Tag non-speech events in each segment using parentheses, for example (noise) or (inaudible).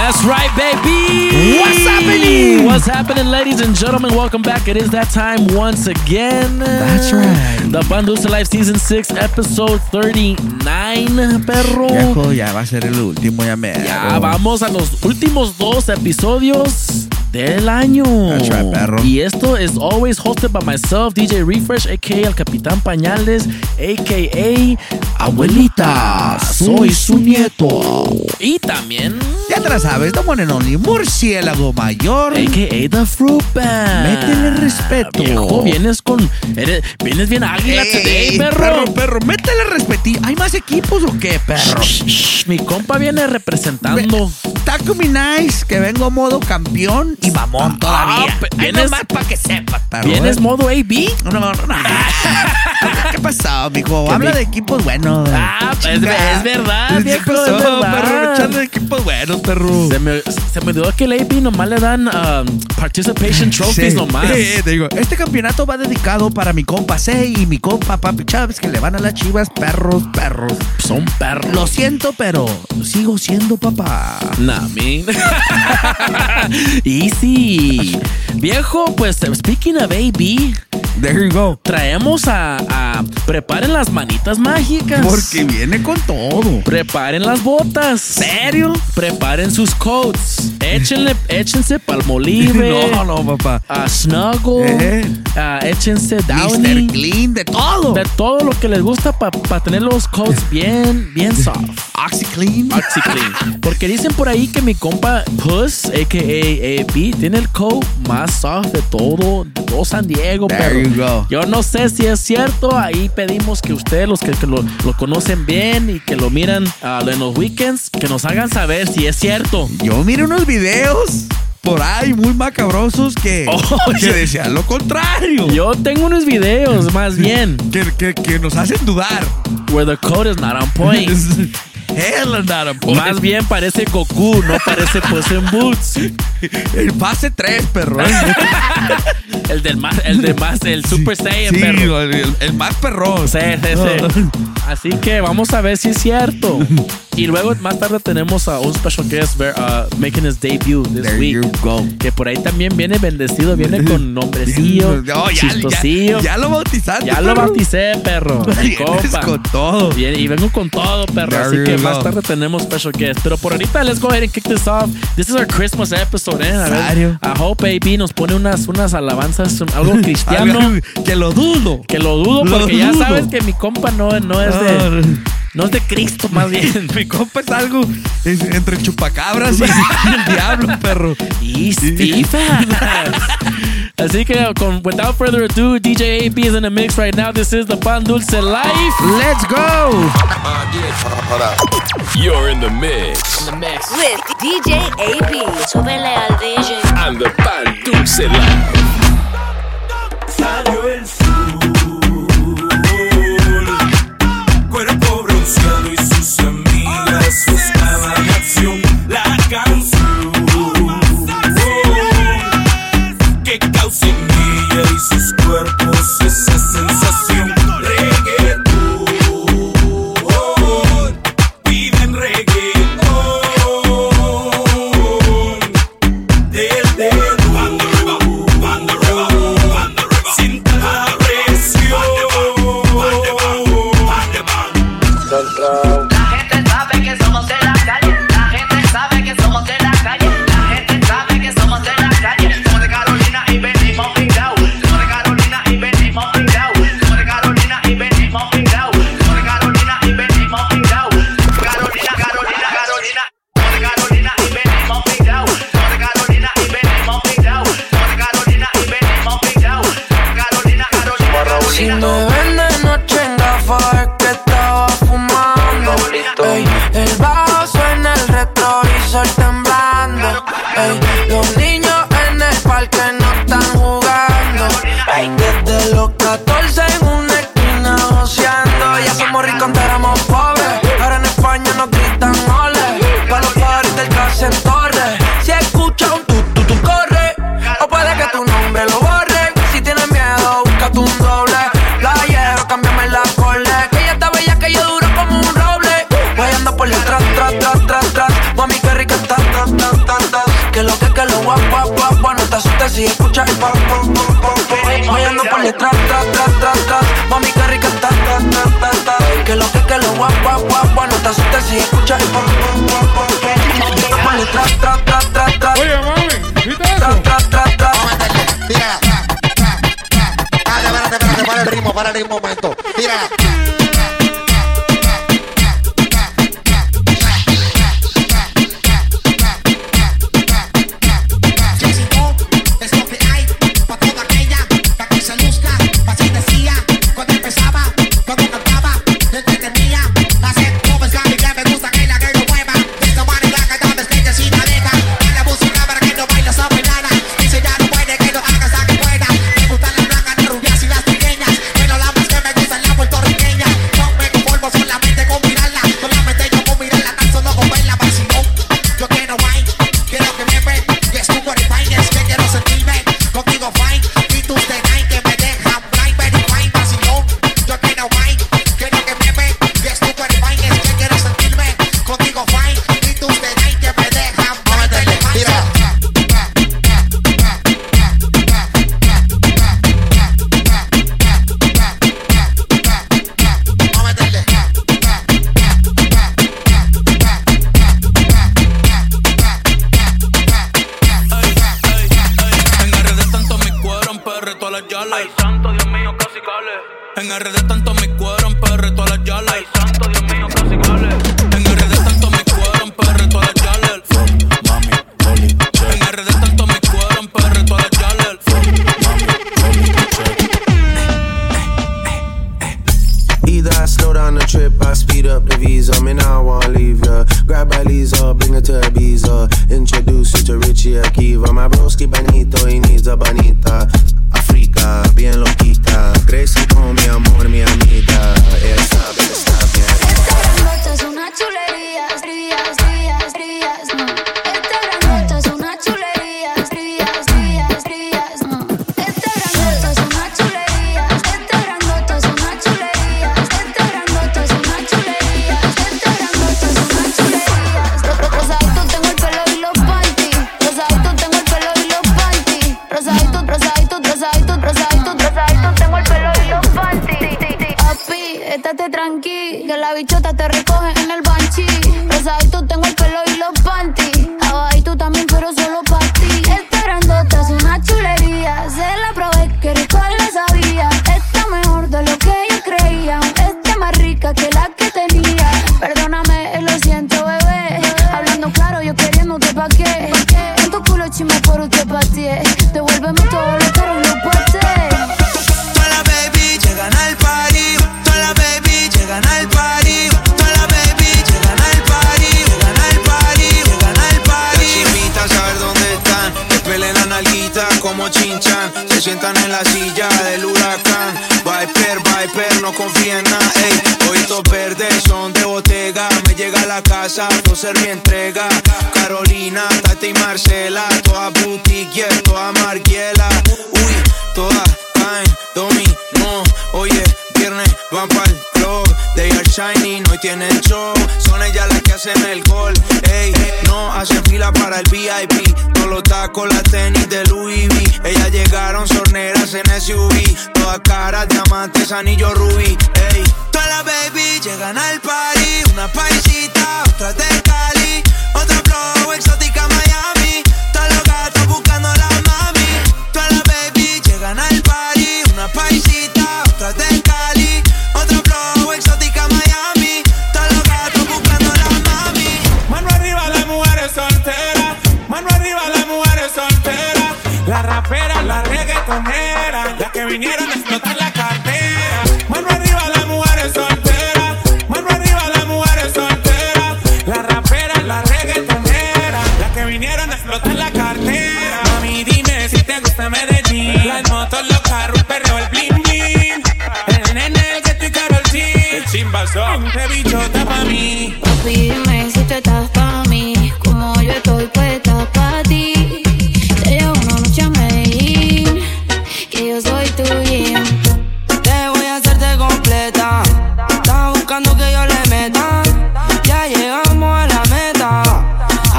That's right, baby. What's happening? What's happening, ladies and gentlemen? Welcome back. It is that time once again. That's right. The Pan Dulce Life Season 6, Episode 39, perro. Viejo, ya va a ser el último, ya me. Ya vamos a los últimos dos episodios del año. Right, perro. Y esto is always hosted by myself, DJ Refresh, aka el Capitán Pañales, aka Abuelita, soy su nieto. Y también, Ya te la sabes, the one and only murciélago mayor. aka The Fruit Band. Métele respeto. Viejo, vienes con. eres- vienes bien águila Ey, today, perro. perro, perro, métele respeto. ¿Hay más equipos o qué, perro? Shh, shh, mi compa viene representando. Taco Nice, que vengo modo campeón y mamón todavía. Ah, vienes- nomás para que perro. ¿Vienes ¿eh? modo AB? No, no, no. (laughs) ¿Qué pasó, mijo? Habla de equipos buenos. Ah, es, Chinga. es verdad, ¿Qué viejo, pasó, es verdad. perro? Echando de equipos buenos, perro. Se me, se me olvidó que el AP nomás le dan um, participation trophies Sí. nomás. Eh, te digo, este campeonato va dedicado para mi compa C y mi compa Papi Chávez que le van a las chivas, perros, perros. Son perros. Lo siento, pero sigo siendo papá. Nah, man. (laughs) Easy. Viejo, pues speaking of AB, There you go. traemos a, a- Preparen las manitas mágicas. Porque viene con todo. Preparen las botas. ¿Serio? Preparen sus coats. Échenle, échense palmolive. (laughs) No, no, papá. A Snuggle. Eh. a échense Mr. Downy. Clean, de todo. De todo lo que les gusta para tener los coats bien, bien soft. OxyClean. OxyClean. Porque dicen por ahí que mi compa Puss, a.k.a. AB, tiene el coat más soft de todo, de todo San Diego, There pero yo no sé si es cierto. Ahí pedimos que ustedes, los que, que lo, lo conocen bien y que lo miran ah, en los weekends, que nos hagan saber si es cierto. Yo miré unos videos por ahí muy macabrosos que, (laughs) Oh, que decían lo contrario. Yo tengo unos videos, más (laughs) bien, Que, que, que nos hacen dudar. where the coat is not on point. (laughs) Hell not a point. Más bien parece Goku, no parece Puss in Boots. El pase 3, perro. El del más, el de más, el Super Saiyan, sí, perro. el, el más perrón. Sí, sí, sí. Así que vamos a ver si es cierto. (laughs) Y luego más tarde tenemos a un special guest ver- uh, making his debut this There week. you go. Que por ahí también viene bendecido, viene con nombrecillo, No, ya, chistosillo. ya, ya lo bautizaste. Ya lo bauticé, perro. (laughs) Mi compa. con todo. Bien, y vengo con todo, perro. There Así que go. más tarde tenemos special guest. Pero por ahorita, let's go ahead and kick this off. This is our Christmas episode, ¿eh? A ver? I hope baby nos pone unas, unas alabanzas, algo (laughs) cristiano. Que lo dudo. que lo dudo, Lo porque ya dudo. sabes que mi compa no, no es de. No es de Cristo, más bien. (laughs) Mi compa es algo es entre chupacabras y, (laughs) el diablo, perro. Y Steve. (laughs) Así que, con, without further ado, DJ AB is in the mix right now. This is the Pan Dulce Life. Let's go. You're in the mix. With DJ AB. Súbele al DJ. And the Pan Dulce Live. Amigas buscaban acción. La canción la suelta si escucha el pom pom pom pom pom. Tra tra tra tra tra. Oye mami, ¿viste eso? Tra tra tra tra. Tira, tra tra tra. Espérate, espérate, para el ritmo, para el ritmo, momento. Tira. anillo rubí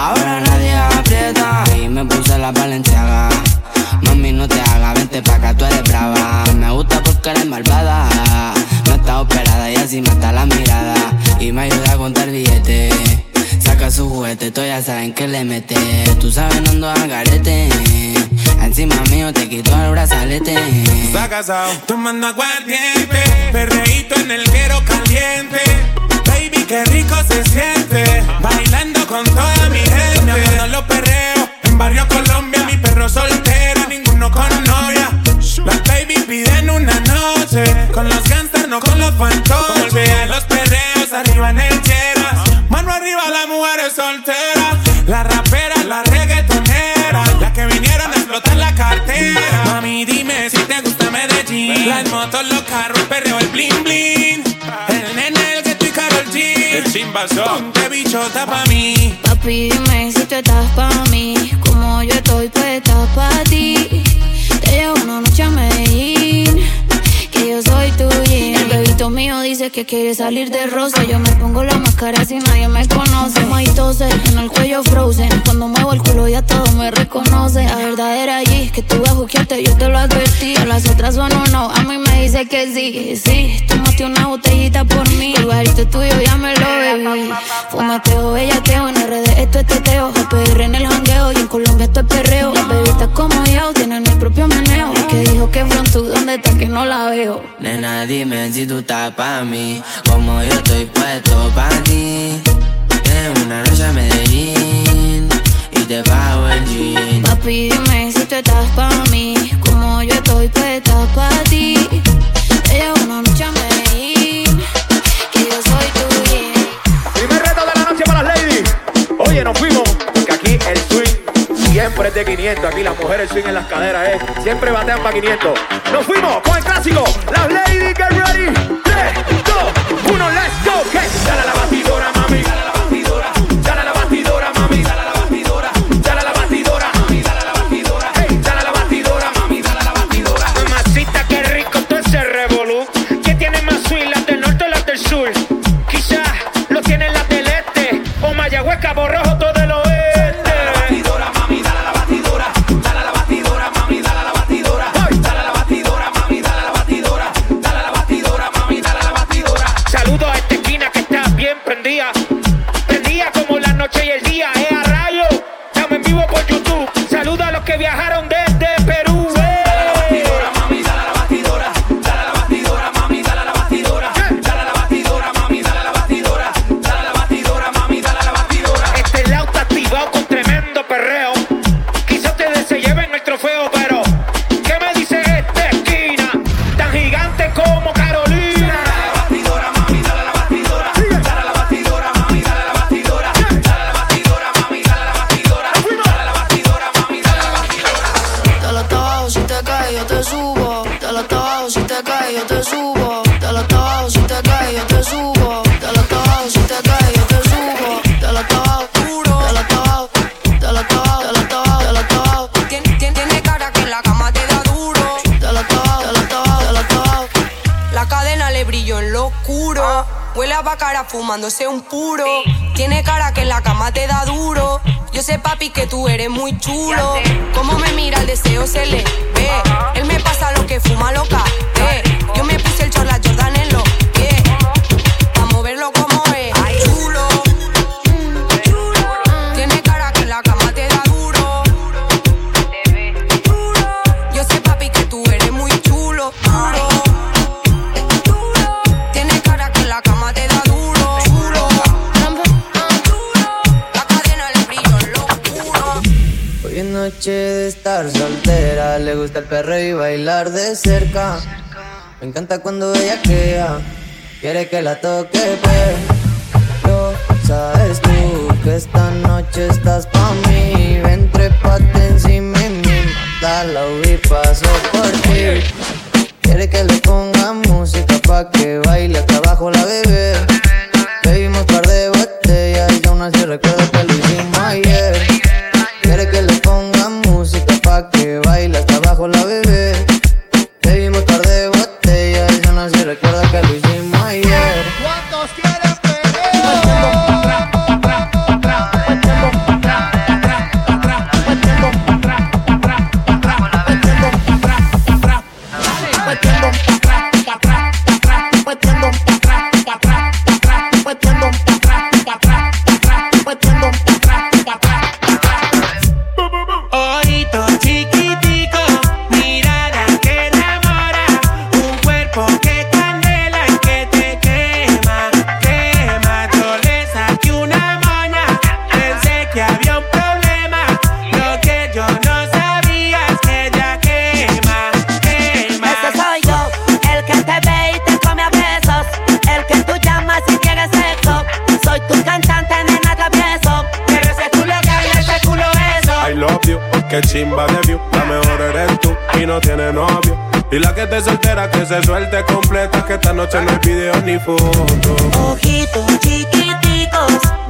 Ahora nadie aprieta y me puse la valenciaga. Mami, no te hagas, vente pa' acá, tú eres brava. Me gusta porque eres malvada. No está operada y así mata la mirada. Y me ayuda a contar billetes. Saca su juguete, todos ya saben que le mete. Tú sabes, no ando al garete. Encima mío te quito el brazalete. Está casado, tomando aguardiente. Perreíto en el guero caliente Qué rico se siente. Bailando con toda mi gente. Me acuerdo los perreos. En Barrio Colombia, mi perro soltero. Ninguno con novia. Las baby piden una noche. Con los gangsters, no con los fantoches. Los perreos arriba en el cheras. Mano arriba, las mujeres solteras. La rapera, la reggaetonera. Las que vinieron a explotar la cartera. Mami, dime si te gusta Medellín. Las motos, los carros, el perreo, el bling bling. Chimbazón. Ponte bichota pa' mí. Papi, dime si tú estás pa' mí. Como yo estoy, pues estás pa' ti. Te llevo una noche a Medellín. Mío dice que quiere salir de rosa. Yo me pongo la máscara si nadie me conoce. Maitose en el cuello frozen. Cuando muevo el culo ya todo me reconoce. La verdadera allí que tú vas a buquearte, yo te lo advertí. A las otras son o no, a mí me dice que sí. Sí, tomaste una botellita por mí. El barito tuyo ya me lo bebí. Fumateo, bellateo, en RD esto es teteo. PR en el jangueo y en Colombia esto es perreo. Las bebitas como yo tienen el propio meneo. El que dijo que pronto, ¿dónde está que no la veo? Nena, dime si tú estás pa' mí. Como yo estoy puesto pa' ti. En una noche a Medellín. Y te pago el jean. Papi, dime si tú estás pa' mí. Como yo estoy, pues estás pa' ti. Te llevo una noche a Medellín. Que yo soy tuya. Primer reto de la noche para las ladies. Oye, nos fuimos. Es de 500. Aquí las mujeres swing en las caderas, ¿eh? Siempre batean para 500. Nos fuimos con el clásico. Las ladies, get ready. 3, 2, 1, let's go. Que la batidora, fumándose un puro. Tiene cara que en la cama te da duro. Yo sé, papi, que tú eres muy chulo. Como me mira, el deseo se le ve. Él me pasa lo que fuma loca. Gusta el perreo y bailar de cerca. Me encanta cuando ella queda, quiere que la toque, pero sabes tú que esta noche estás pa' mí. Ven, trépate encima de mí, mátala, y paso por ti. Quiere que le ponga música pa' que baile hasta abajo la bebé. Y la que te soltera que se suelte completa, que esta noche no hay video ni foto. Ojitos chiquiticos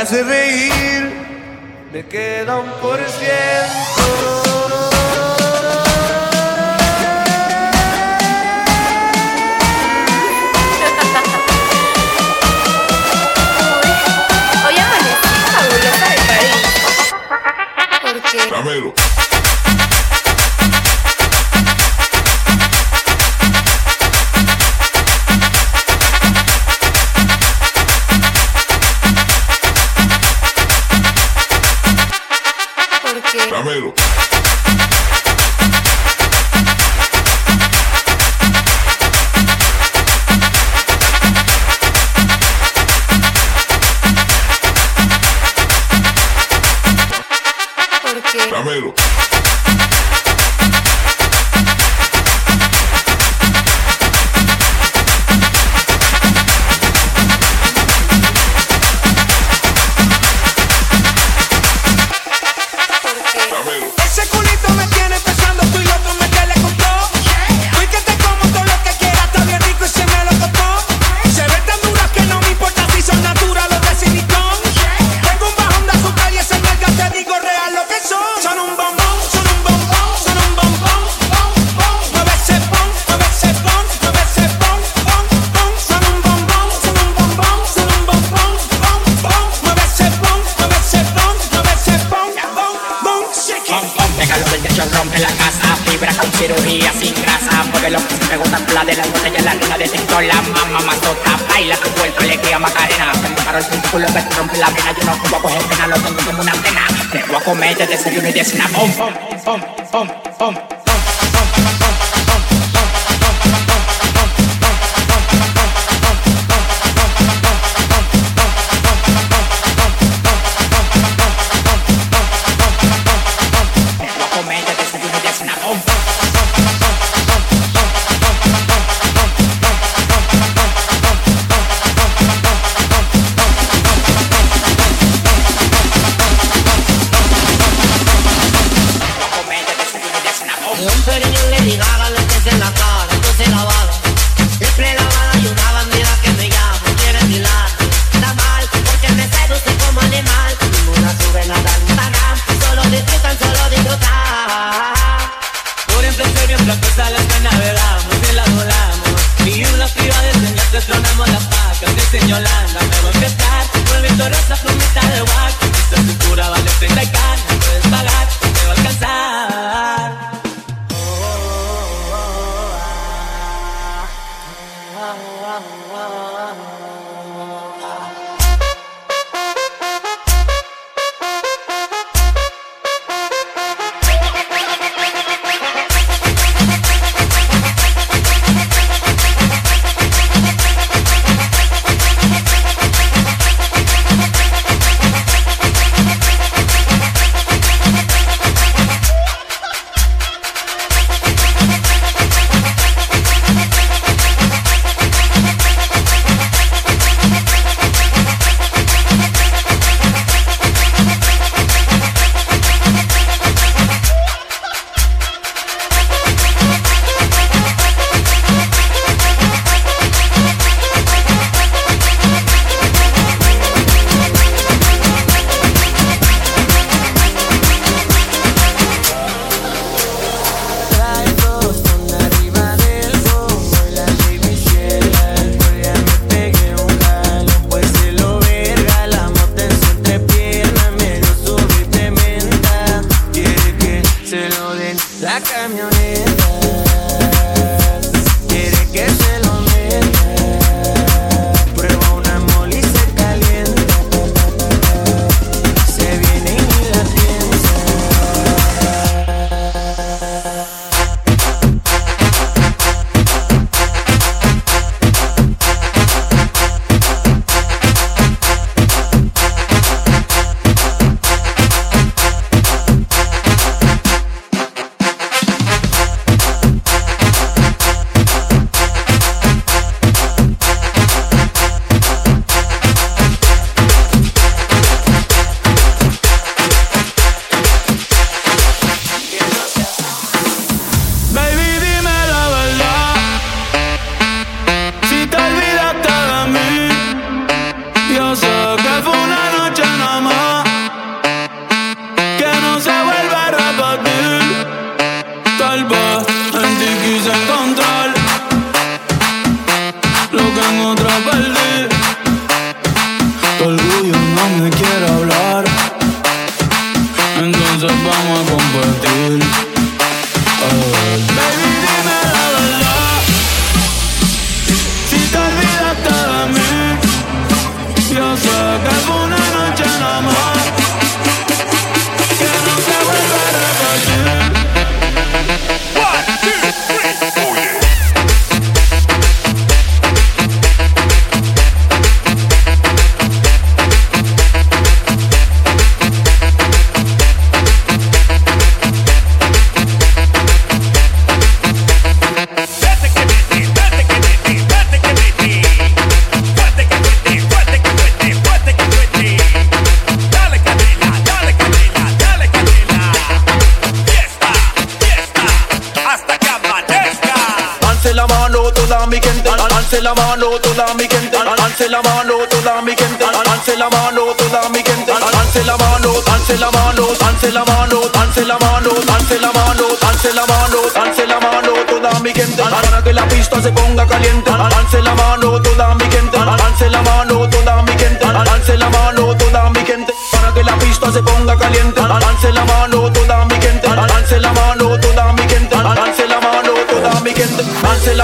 hace reír, me queda un por ciento. Te voy a comer de desayuno y de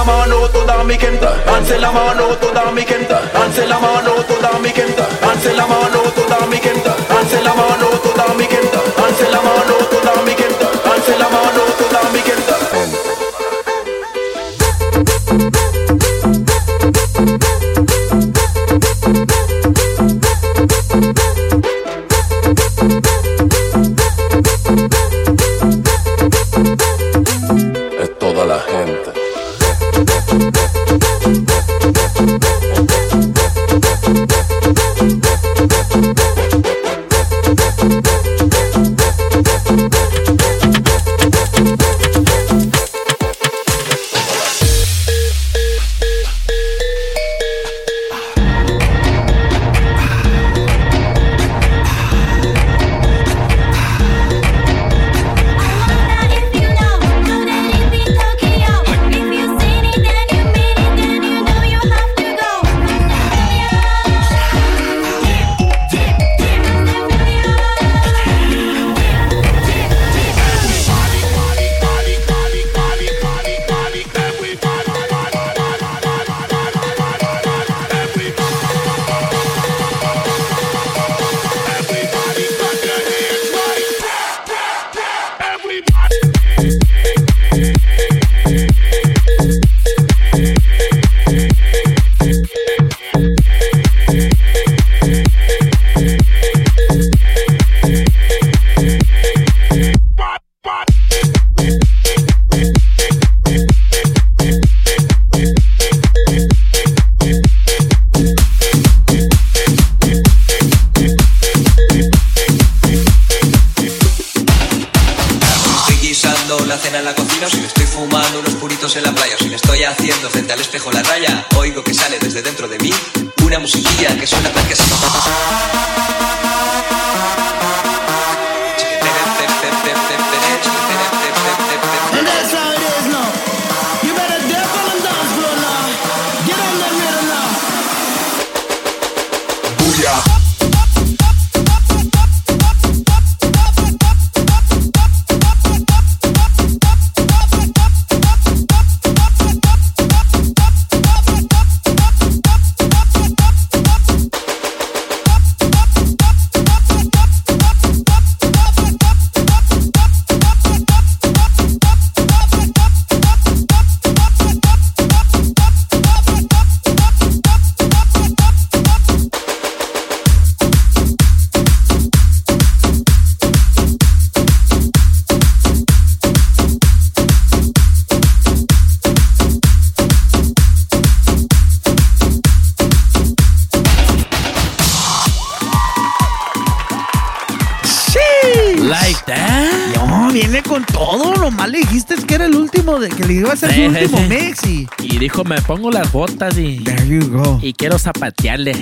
la mano toda mi gente, alce la mano toda mi gente, alce la mano toda le iba a hacer su Sí, último sí. mix y. Y dijo, me pongo las botas y. There you go. Y quiero zapatearle.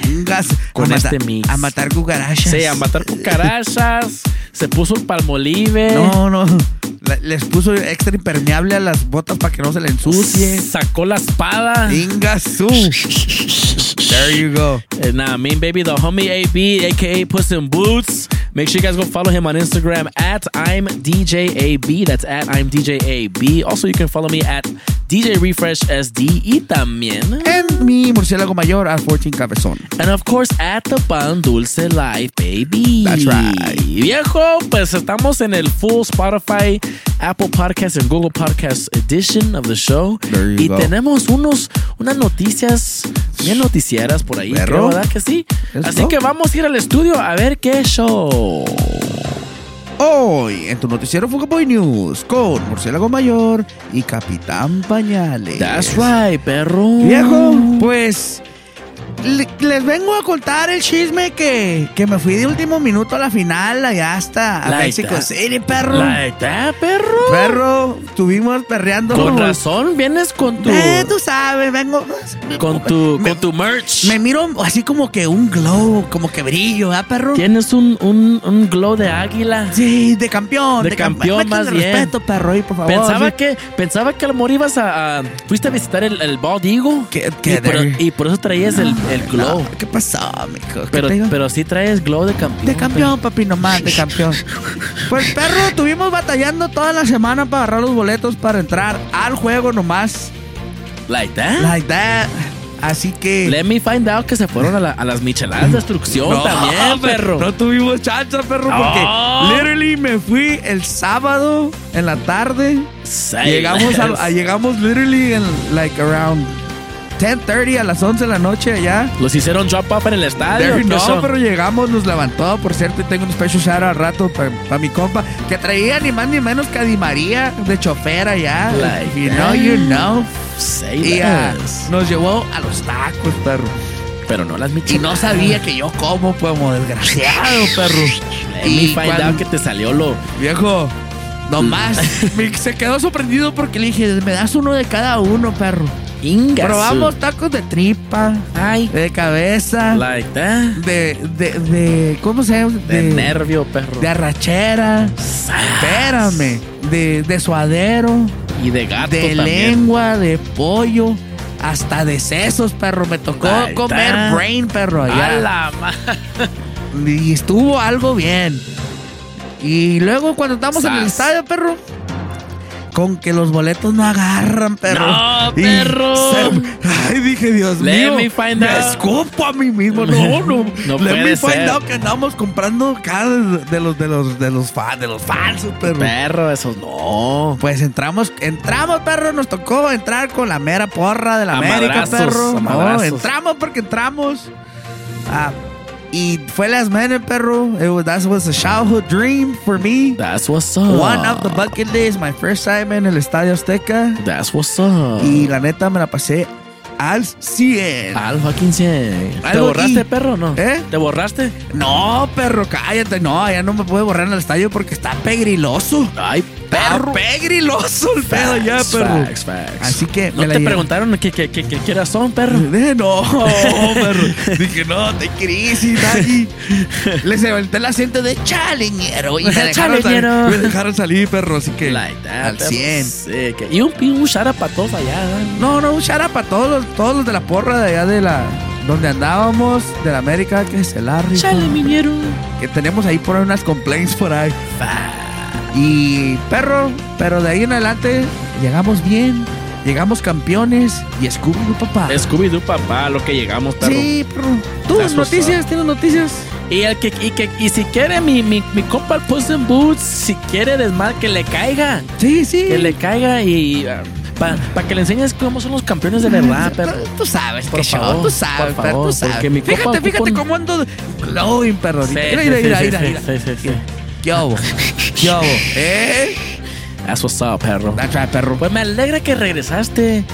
Con a este mata- mix. A matar cucarachas. Sí, a matar cucarachas. se puso un palmolive. No, no. Les puso extra impermeable a las botas para que no se le ensucie. Sacó la espada. Ingasu. There you go. And nah, mean baby, the homie AB, aka Puss in Boots. Make sure you guys go follow him on Instagram at I'm DJAB. That's at I'm DJAB. Also, you can follow me at DJ Refresh SD y también. En mi murciélago mayor al 14 Cabezón. And of course, at the Pan Dulce Life, baby. That's right. Viejo, pues estamos en el full Spotify, Apple Podcast and Google Podcast edition of the show. There you Y go. tenemos unos, unas noticias bien noticieras por ahí, creo, ¿verdad que sí? Let's Así go. que vamos a ir al estudio a ver qué show. Hoy en tu noticiero Fugaboy News con Murciélago Mayor y Capitán Pañales. That's right, perro. Viejo, pues les vengo a contar el chisme que, que me fui de último minuto a la final allá hasta a that. City, perro. Like that, perro. Perro, estuvimos perreando. Con razón, vienes con tu Eh, tú sabes, vengo. con tu con tu merch. Me miro así como que un glow, como que brillo, ¿ah, perro? Tienes un, un, un glow de águila. Sí, de campeón. De campeón, Métele más bien. respeto, perro, y por favor. Pensaba sí. que pensaba que a lo mejor ibas a, a- fuiste a visitar el, el Bald Eagle ¿Qué- y, por, de- y por eso traías el, el glow. No, ¿Qué pasó, mijo? ¿Qué pero, pero sí traes glow de campeón. De campeón, papi, nomás, de campeón. Pues, perro, estuvimos batallando toda la semana para agarrar los boletos para entrar al juego nomás. Like that. Like that. Así que. Let me find out que se fueron a, la- a las micheladas de destrucción No, también, perro. No tuvimos chanza, perro, porque literally me fui el sábado en la tarde. Say llegamos a, a- llegamos literally en like around 10:30 a las 11 de la noche allá. Los hicieron drop up en el estadio. There- ¿qué no, pero llegamos, nos levantó. Por cierto, y tengo un special shout al rato para mi compa que traía ni más ni menos que a Di María de chofer allá. Like you that. know, you know. Say Y ah, nos llevó a los tacos, perro. Pero no las Y micheladas. no sabía que yo como, como desgraciado, perro. Let me Y find out que te salió lo. Viejo, nomás (laughs) me- se quedó sorprendido porque le dije, me das uno de cada uno, perro. Inga Probamos tacos de tripa, Ay. de cabeza, Like that. de, de, de, ¿cómo se llama? De nervio, perro. De arrachera. Espérame. De, de suadero. Y de gato De también. lengua, de pollo. Hasta de sesos, perro. Me tocó comer brain, perro. A Allá. la ma- Y estuvo algo bien. Y luego cuando estamos en el Sas. estadio, perro. Con que los boletos no agarran, perro. No, perro. se- ay, dije, Dios Let mío. me find me out. escupo a mí mismo. No, (laughs) no. No Let puede me find ser. out que andamos comprando cada de los de los de los fans, de los falsos, perro. Perro, esos no. Pues entramos, entramos, perro, nos tocó entrar con la mera porra de la América, perro. No, entramos porque entramos. Ah, y fue las menes, perro. It was, that was a childhood dream for me. That's what's up. One of the bucket list, my first time en el Estadio Azteca. That's what's up. Y la neta me la pasé al 100. Al fucking 100. ¿Te borraste, perro, no? ¿Eh? ¿Te borraste? No, perro, cállate. No, ya no me puede borrar en el estadio porque está pegriloso. Ay, Perro. perro. pegriloso el pedo ya, Facts, perro. facts, facts. Así que ¿No me la te llevé. preguntaron qué, qué, qué, qué, son, perro? (laughs) Eh, No, perro. (laughs) Dije, no, te crisis, Daggy. Les levanté el asiento de chaleñero y (laughs) me dejaron, Chaleñero. salir, me dejaron salir, perro. Así que Like that, al perro. 100. Sí, que- Y un, un out para todos allá. ¿no? No, no, un out para todos los, todos los de la porra de allá de la. Donde andábamos, de la América, que es el Arri. Chale, miñero. Que tenemos ahí por ahí unas complaints por ahí. Y perro, pero de ahí en adelante llegamos bien, llegamos campeones y Scooby papá. Scooby-Doo, papá, lo que llegamos, perro. Sí, perro. ¿Tú noticias? ¿Tienes noticias? Y, el que, y, que, y si quiere mi, mi, mi compa el Puss in Boots, si quiere desmal, que le caiga. Sí, sí. Que le caiga y para que le enseñes cómo son los campeones de verdad, perro. Tú sabes, Por qué show, favor, tú sabes, por perro, favor, tú sabes. fíjate, fíjate cómo ando glowing, perro. Sí, ahorita. sí, Mira, mira, sí, mira, sí, mira, sí, sí, sí. ¿Qué hubo? ¿Qué hubo? (laughs) ¿Eh? That's what's up, perro. That's right, perro. Pues me alegra que regresaste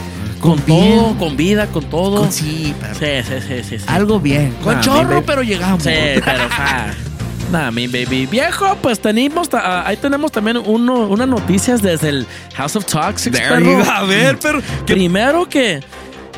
con, Con todo, con vida, con todo. Con- sí, perro. Sí, sí, sí, sí, sí. Algo bien. Con Nah, chorro, pero llegamos. Sí, pero fa. Nah, mi baby. Viejo, pues tenemos, ah, ahí tenemos también uno, unas noticias desde el House of Toxics. There perro. you go. A ver, perro. Primero que,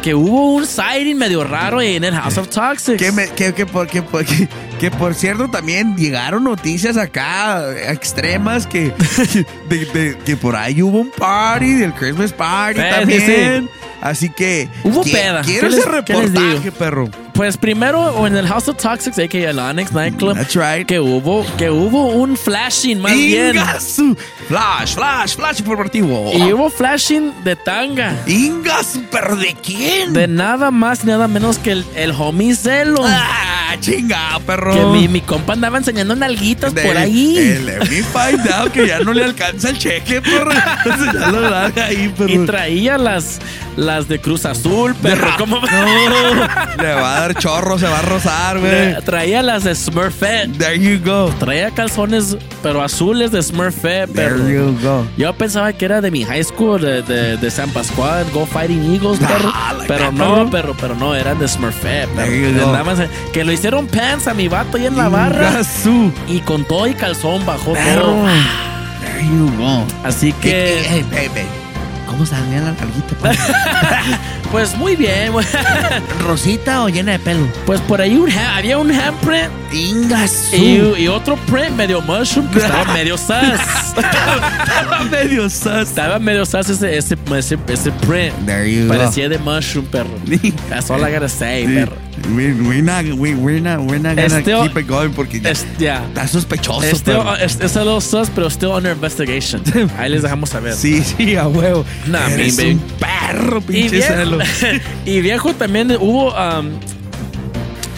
que hubo un sighting medio raro en el House of Toxics. Que, me- que, que por, que, por, que, por cierto también llegaron noticias acá extremas que, (laughs) de- de- que por ahí hubo un party del Christmas party Sí, sí, también. sí. Así que Hubo peda. Quiero ¿Qué les- ese les reportaje, perro. Pues primero, en el House of Toxics, a.k.a. el Onyx Nightclub, That's right. que hubo, que hubo un flashing más bien. Ingasu. Flash, flash, flash informativo. Y hubo flashing de tanga. Ingasu, pero ¿de quién? De nada más y nada menos que el, el homie Celo. Ah, chinga, perro. Que mi, mi compa andaba enseñando nalguitas De- por ahí. eh, let me find out que ya no le alcanza el cheque, perro. Entonces ya lo ahí, perro. Y traía las, las de Cruz Azul, perro. ¿Cómo? No, le va a dar chorro, se va a rozar, güey. Traía las de Smurfette. There you go. Traía calzones, pero azules de Smurfette, There perro. you go. Yo pensaba que era de mi high school, de, de, de San Pascual, Go Fighting Eagles, perro. Ah, like pero that, no, perro. pero, pero no, eran de Smurfette, perro. There you go. Andaban- que lo hicieron pants a mi vato ahí en la barra. Ingasu. Y con todo y calzón bajó Perro. todo. There you go. Así ¿Qué- que, hey, hey, hey. ¿Cómo salía la nalguita? (laughs) pues muy bien. (laughs) ¿Rosita o llena de pelo? Pues por ahí un ha- había un handprint Ingasu. y, y otro print medio mushroom que estaba (laughs) medio sus. Estaba medio sus. estaba medio sus ese, ese, ese, ese print. There you go. Parecía de mushroom, perro. That's all I gotta say, perro. We, we're not, we, we're not, we're not gonna Still- keep it going porque ya Es, ya. está sospechoso, Es, perro. es, es a little sus, pero still under investigation. Ahí les dejamos saber. Sí, sí, a huevo. Nah, Eres man, un baby. perro, pinche celo. (laughs) y viejo también hubo um,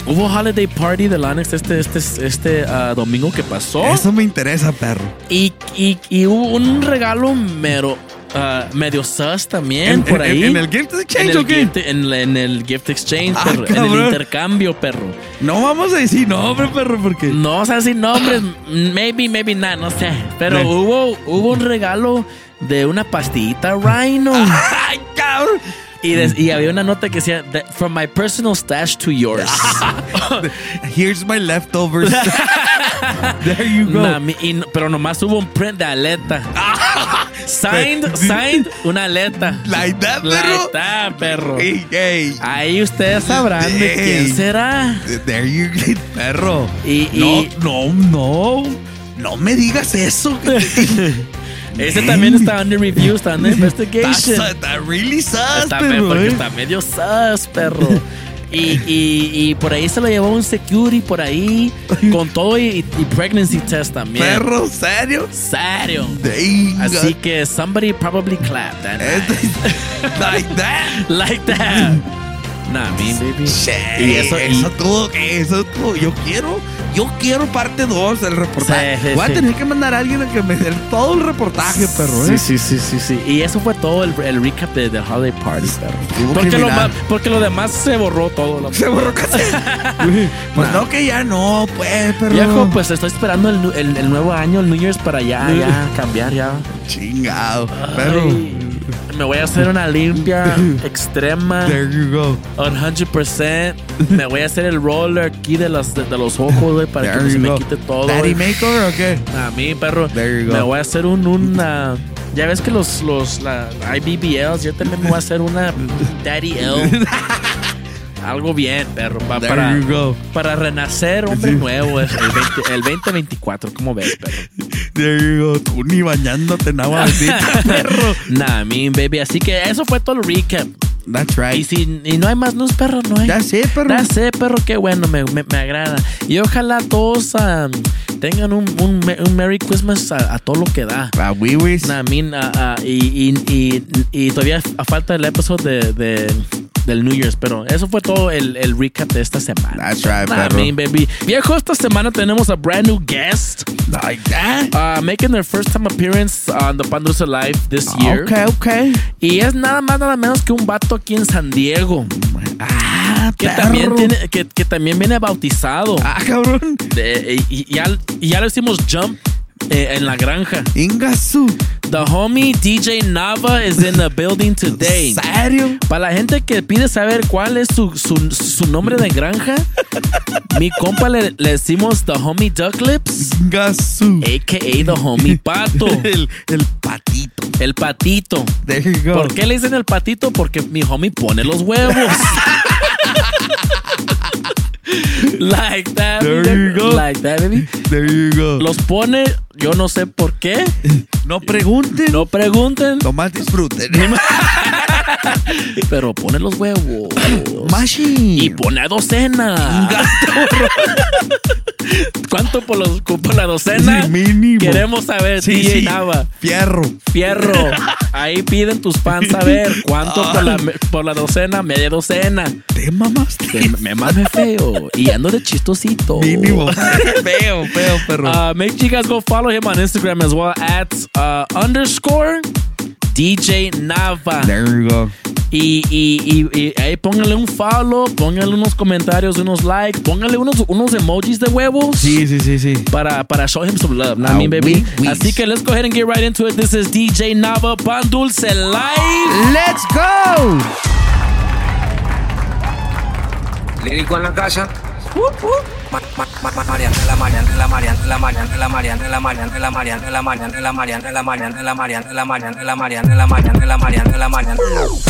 hubo holiday party de Lanex este este este ah, domingo que pasó Eso me interesa, perro. y, y, y hubo un regalo mero ah, medio sus también ¿En- por en- ahí en el gift exchange en el o qué? gift, en, en el gift exchange Ah, perro, en el intercambio perro No vamos a decir nombre, perro, porque. no o sea sin nombres maybe maybe not no sé pero hubo hubo un regalo de una pastillita Rhino (laughs) Ay, cabrón. Y, des- y había una nota que decía "That- from my personal stash to yours (laughs) Here's my leftovers. (laughs) There you go. Nah, y pero nomás hubo un print de aleta. (laughs) signed, signed, una aleta. Like that, Like perro. that, perro. Ahí ustedes sabrán de quién será. There you go, perro. Y, No, no, no. No me digas eso. Ese también está under review, está under (laughs) investigation. Está, está really sus, Está, perro, porque eh. está medio sus, perro. Y, y, y por ahí se lo llevó un security por ahí con todo y, y pregnancy test también. Perro, ¿serio? Serio. Venga. Así que somebody probably clapped that night. (laughs) like that. (laughs) like that. Nah, baby. Che, Y eso- y- eso tuvo, eso tuvo. Yo quiero, yo quiero parte 2 del reportaje. Sí, sí, Voy a sí. tener que mandar a alguien a que me dé todo el reportaje, perro. Sí, ¿eh? sí, sí, sí, sí. Y eso fue todo el, el recap de, de Holiday Party, perro. Porque que lo, porque lo demás se borró todo. la- (laughs) Se borró casi. (laughs) pues no, que ya no, pues, perro. Viejo, pues estoy esperando el, el- el nuevo año, el New Year's, para ya, ya cambiar, ya. Chingado, perro. Ay, me voy a hacer una limpia (laughs) extrema. There you go. 100%. Me voy a hacer el roller aquí de los, de, de los ojos, güey, para There que se me quite todo. Daddy makeover o qué? A mí, perro. There you go. Me voy a hacer un, una. Ya ves que los, los la, IBBLs, yo también me voy a hacer una Daddy L. (laughs) Algo bien, perro. pa- para, para renacer, hombre nuevo. es El, 20 el 2024, ¿cómo ves, perro? There you go. Tú ni bañándote en agua bendita, (laughs) perro. Nah, mi baby. Así que eso fue todo el recap. That's Y right. si y no hay más luz, perro, no hay. Ya sé, perro. Ya sé, perro, qué bueno, me, me, me agrada. Y ojalá todos um, tengan un, un, un Merry Christmas a, a todo lo que da. A Wiwis. Nah, mean, ah, ah, y, y, y, y todavía a falta el episodio de, de- del New Year's, pero eso fue todo el, el recap de esta semana. That's right, I mean, baby. Viejo, esta semana tenemos a brand new guest. Like that. uh, making their first time appearance on the Pan Dulce Live this year. Okay, okay. Y es nada más, nada menos que un vato aquí en San Diego. Ah, Que perro. también, tiene, que, que también viene bautizado. Ah, cabrón. De- y, y ya, y ya lo hicimos jump eh, en la granja. Ingasu. The homie DJ Nava is in the building today. ¿Serio? Para la gente que pide saber cuál es su, su, su nombre de granja, (laughs) mi compa le, le decimos The Homie Duck Lips, Ingasu. a.k.a. The Homie Pato. (laughs) El, el patito. El patito. There you go. ¿Por qué le dicen el patito? Porque mi homie pone los huevos. (laughs) like that. There baby. you go. Like that, baby. There you go. Los pone, yo no sé por qué. No pregunten. No pregunten. Nomás disfruten. (laughs) Pero pone los huevos. Machine. Y pone a docena. (laughs) ¿Cuánto por, los, por la docena? Sí, mínimo. Queremos saber, Sí, DJ sí. Nava. Fierro. Fierro. (laughs) Ahí piden tus fans a ver cuánto por la, por la docena, media docena. Te mamaste. Te- me mame feo. Y ando de chistosito. Mínimo. (laughs) feo, feo, perro. Uh, make sure you guys go follow him on Instagram as well at uh, underscore DJ Nava. There you go. Y, y, y, y ahí póngale un follow, póngale unos comentarios, unos likes, póngale unos, unos emojis de huevos. Sí, sí, sí, sí. Para, para show him some love, ¿no? Ah, I mean, baby. oui, oui. Así que let's go ahead and get right into it. This is DJ Nava Pan Dulce Live. Let's go. Lírico en la casa. Ma- ma-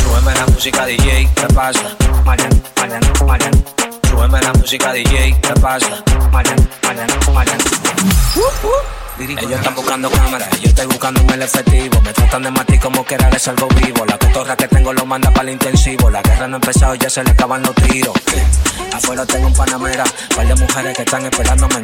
Súbeme la música DJ, ¿qué pasa? Marian, Marian, Marian. Súbeme la música DJ, ¿qué pasa? Marian, Marian, Marian. Ellos están buscando cámaras, yo estoy buscando el efectivo. Me tratan de matar como que era de salvo vivo. La cotorra que tengo lo manda para el intensivo. La guerra no ha empezado, ya se le acaban los tiros. Afuera tengo un panamera, par de mujeres que están esperándome.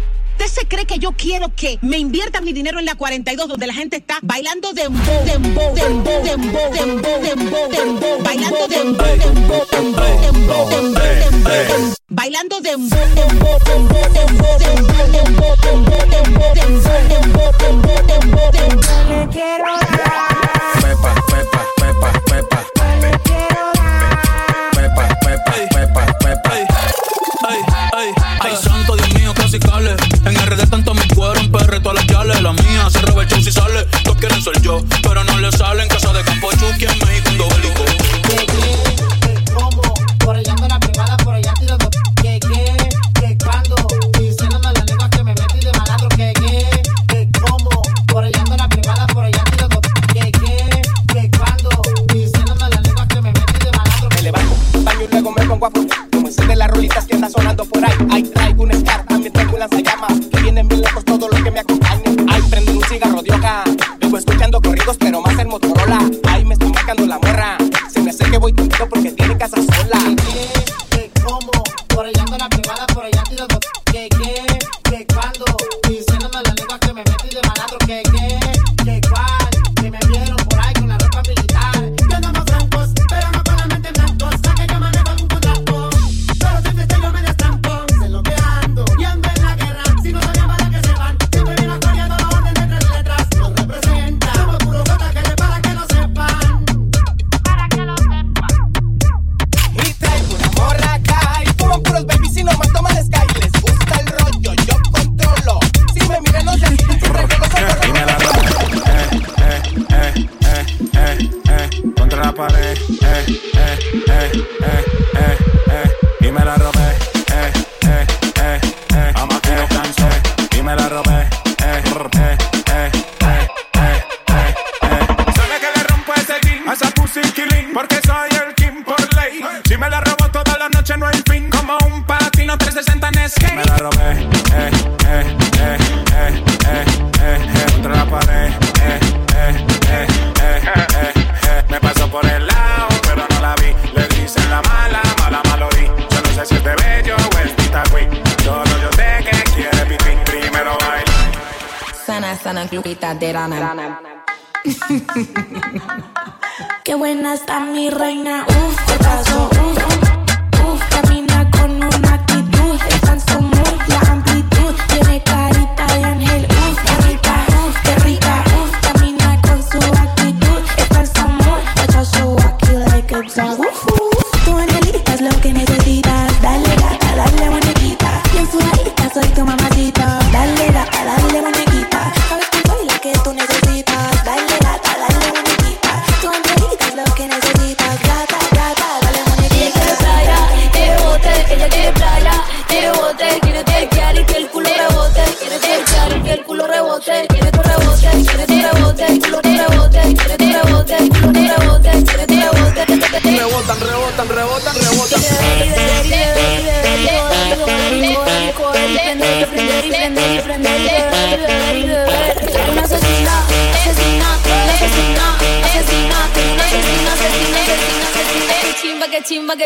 ¿Usted se cree que yo quiero que me invierta mi dinero en la 42 donde la gente está bailando dembow, dembow, dembow, dembow, dembow, dembow, dembow, bailando dembow, dembow, dembow, bailando dembow, dembow, dembow, dembow, dembow, dembow, dembow, dembow, dembow, dembow, le quiero dar. Pepa. Le quiero dar. Pepa, pepa, en RD tanto mi cuero, en PR todas las yales. La mía se roba si sale. Todos quieren ser yo, pero no le sale en casa de campo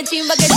chimba que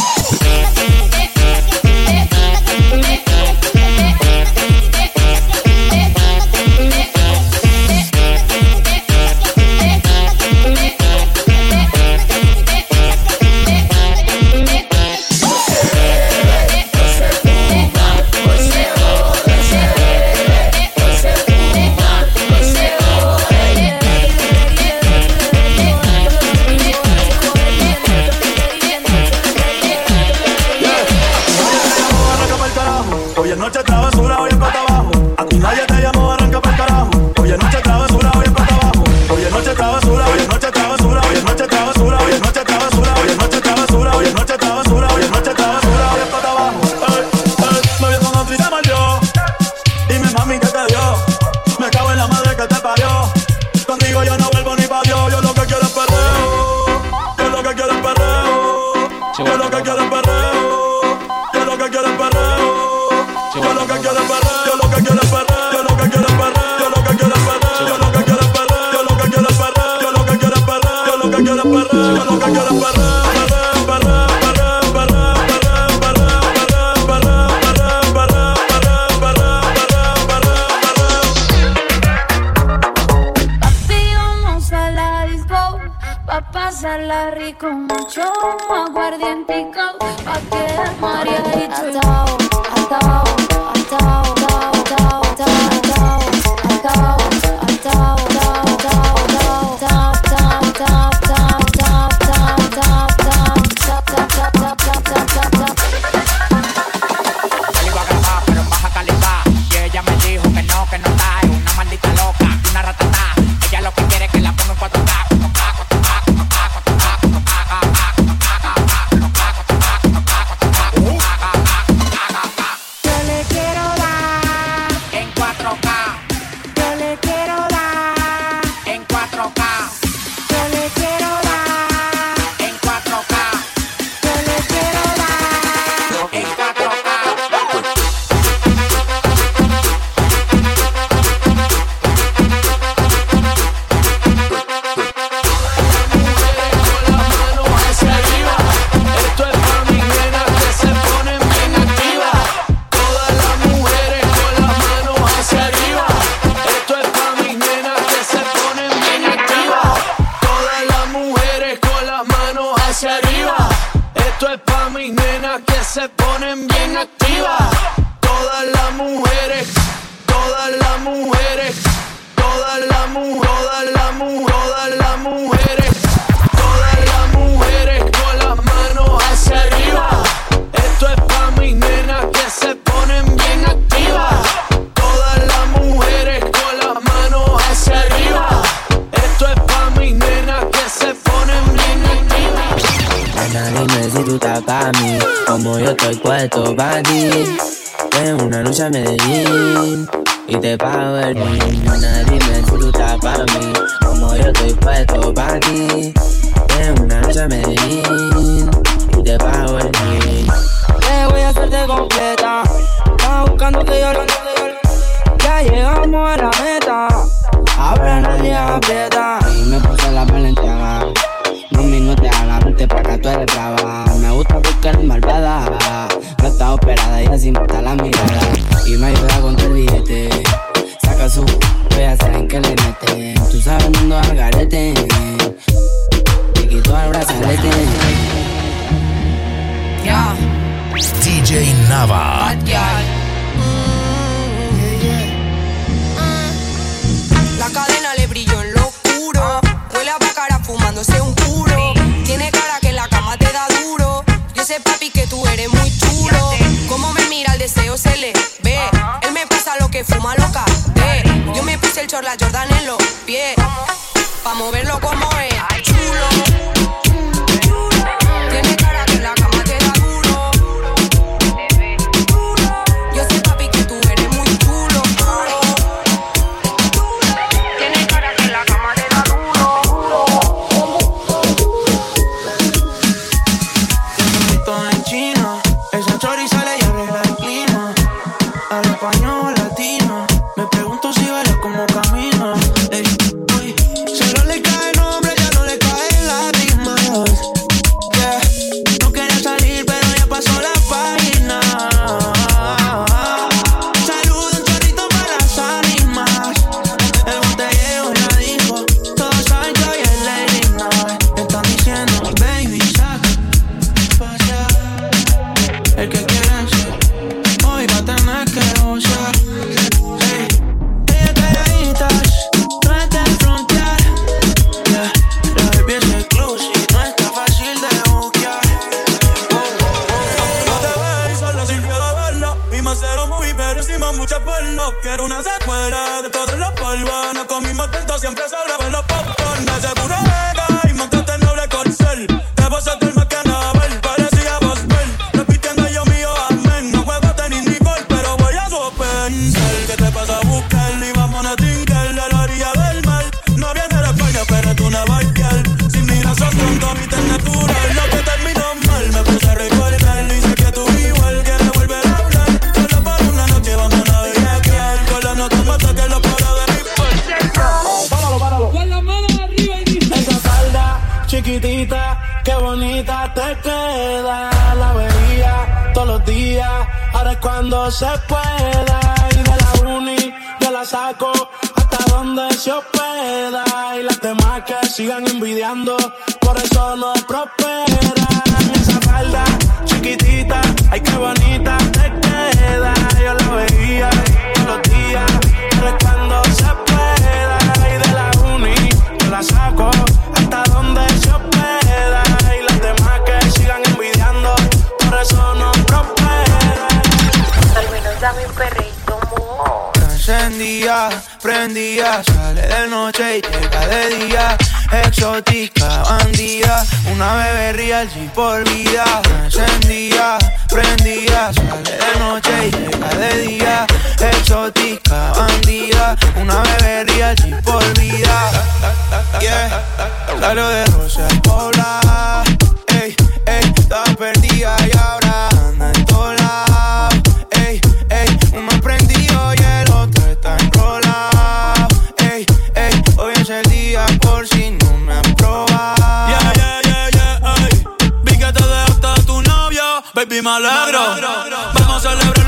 solo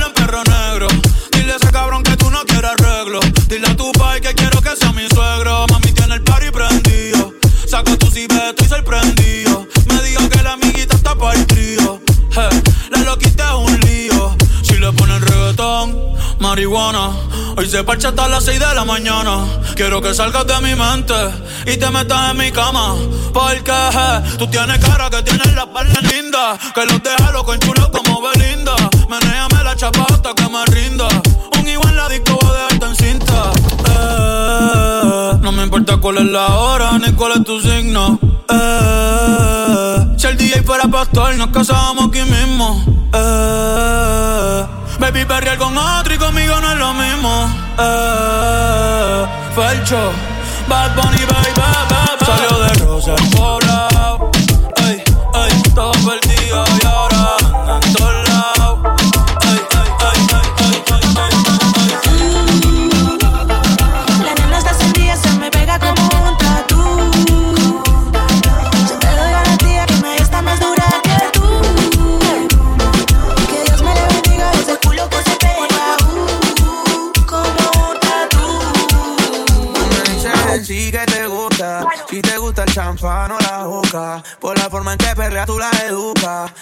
Hoy se parcha hasta las 6 de la mañana. Quiero que salgas de mi mente y te metas en mi cama. Porque tú tienes cara que tienes las perlas lindas. Que los deja loco enchulados como Belinda. Menéame la chapa hasta que me rinda. Un igual la disco va a dejarte en cinta. Eh, no me importa cuál es la hora ni cuál es tu signo. Eh, si el DJ fuera pastor, nos casábamos aquí mismo. Eh, baby, perrear con otro Bad Bunny, bye bye.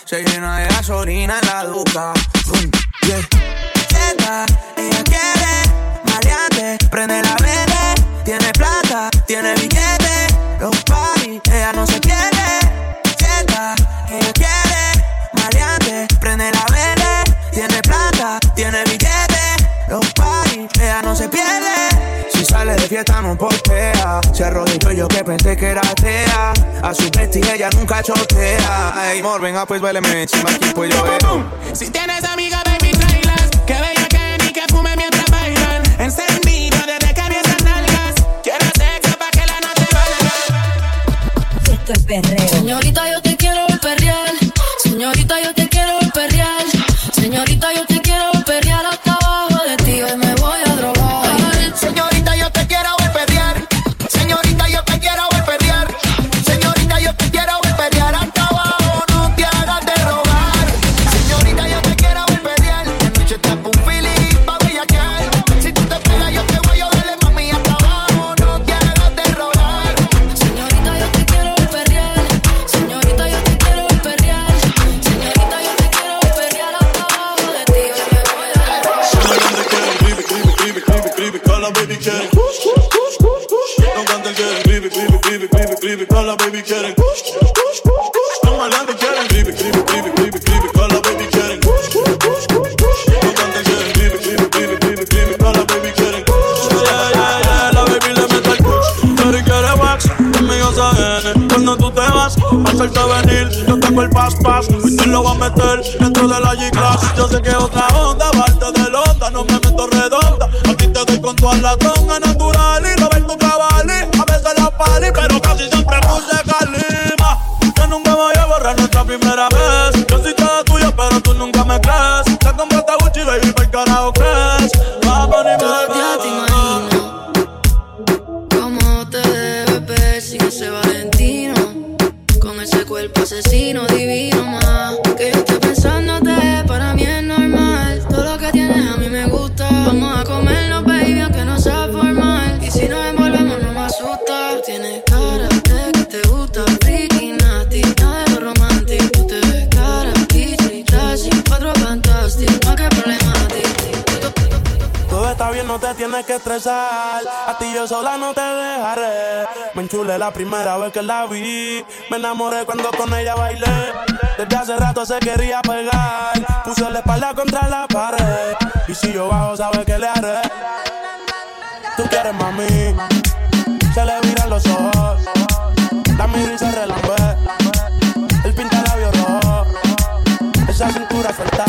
se llena de gasolina en la duca. Mm, yeah. Ella quiere maleante, prende la verde, tiene plata, tiene billete, los party, ella no se quiere. Cheta, ella quiere maleante, prende la verde, tiene plata, tiene billete, los party, ella no se pierde. Si sale de fiesta no puedo se arrodilló yo que pensé que era atea. A su bestia ella nunca chotea. Ay, amor, venga, pues váleme, chima, aquí pues yo veo. Si tienes amiga, baby, tráelas. Que bella que ni que fume mientras bailan. Encendido desde que vi esas nalgas. Quiero sexo pa' que la noche vaya. Esto es perreo. Señorita, yo te quiero perrear. Señorita, yo te quiero perrear. Señorita, yo te la primera vez que la vi. Me enamoré cuando con ella bailé. Desde hace rato se quería pegar. Puso la espalda contra la pared. Y si yo bajo, sabes que le haré. Tú quieres mami. Se le viran los ojos. La miro y se relambé. El pinta labios rojo. Esa cintura suelta.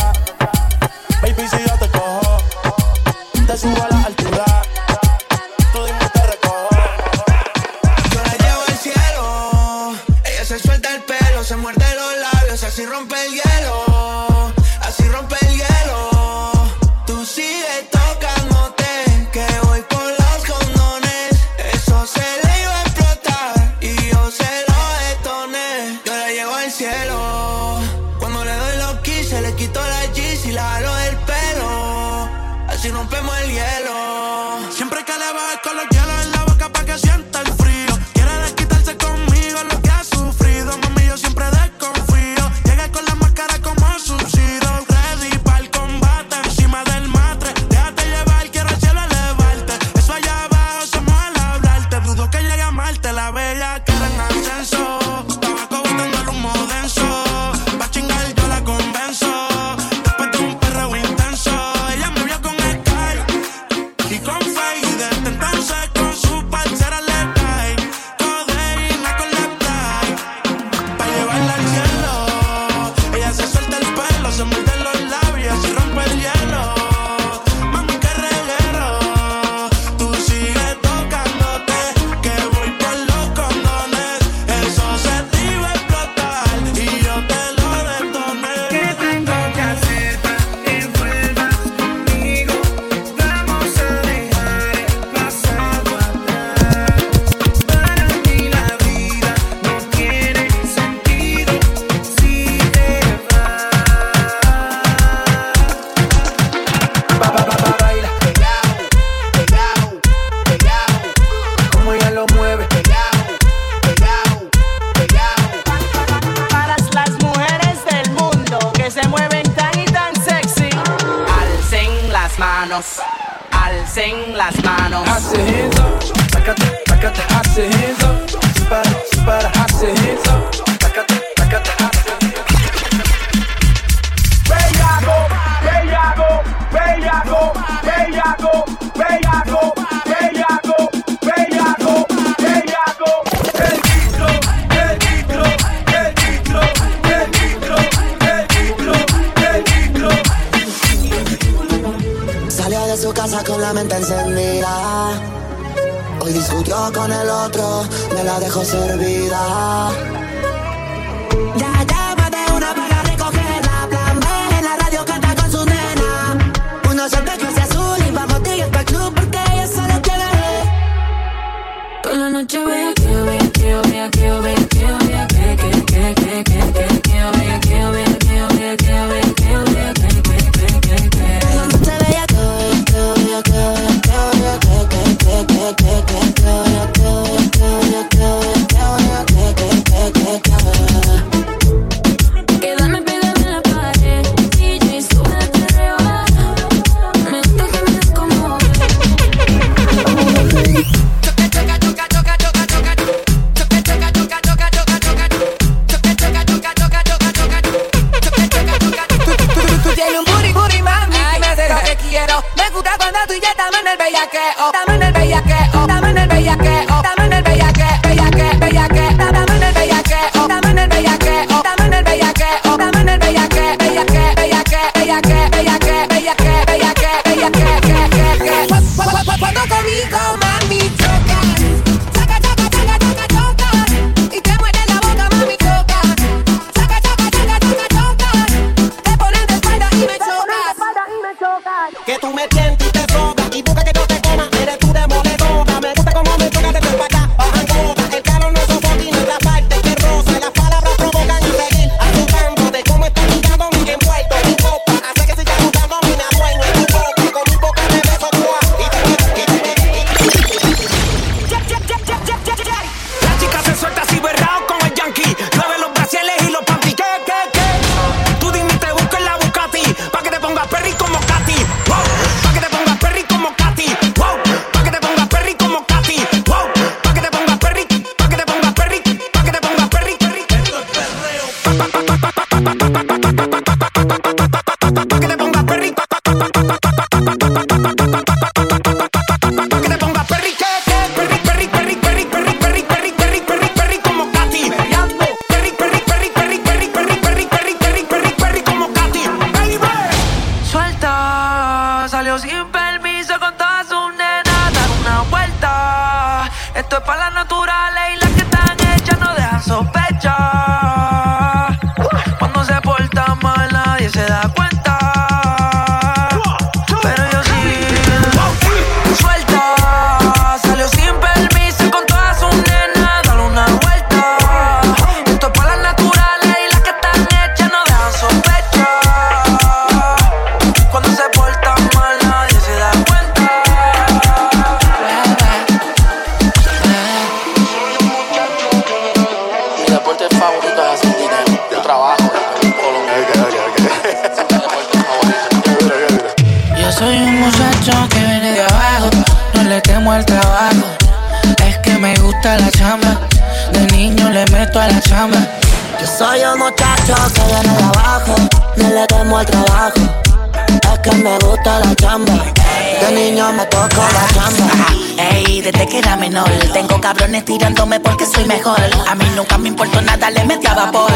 Cabrones tirándome porque soy mejor. A mí nunca me importó nada, le metí a vapor.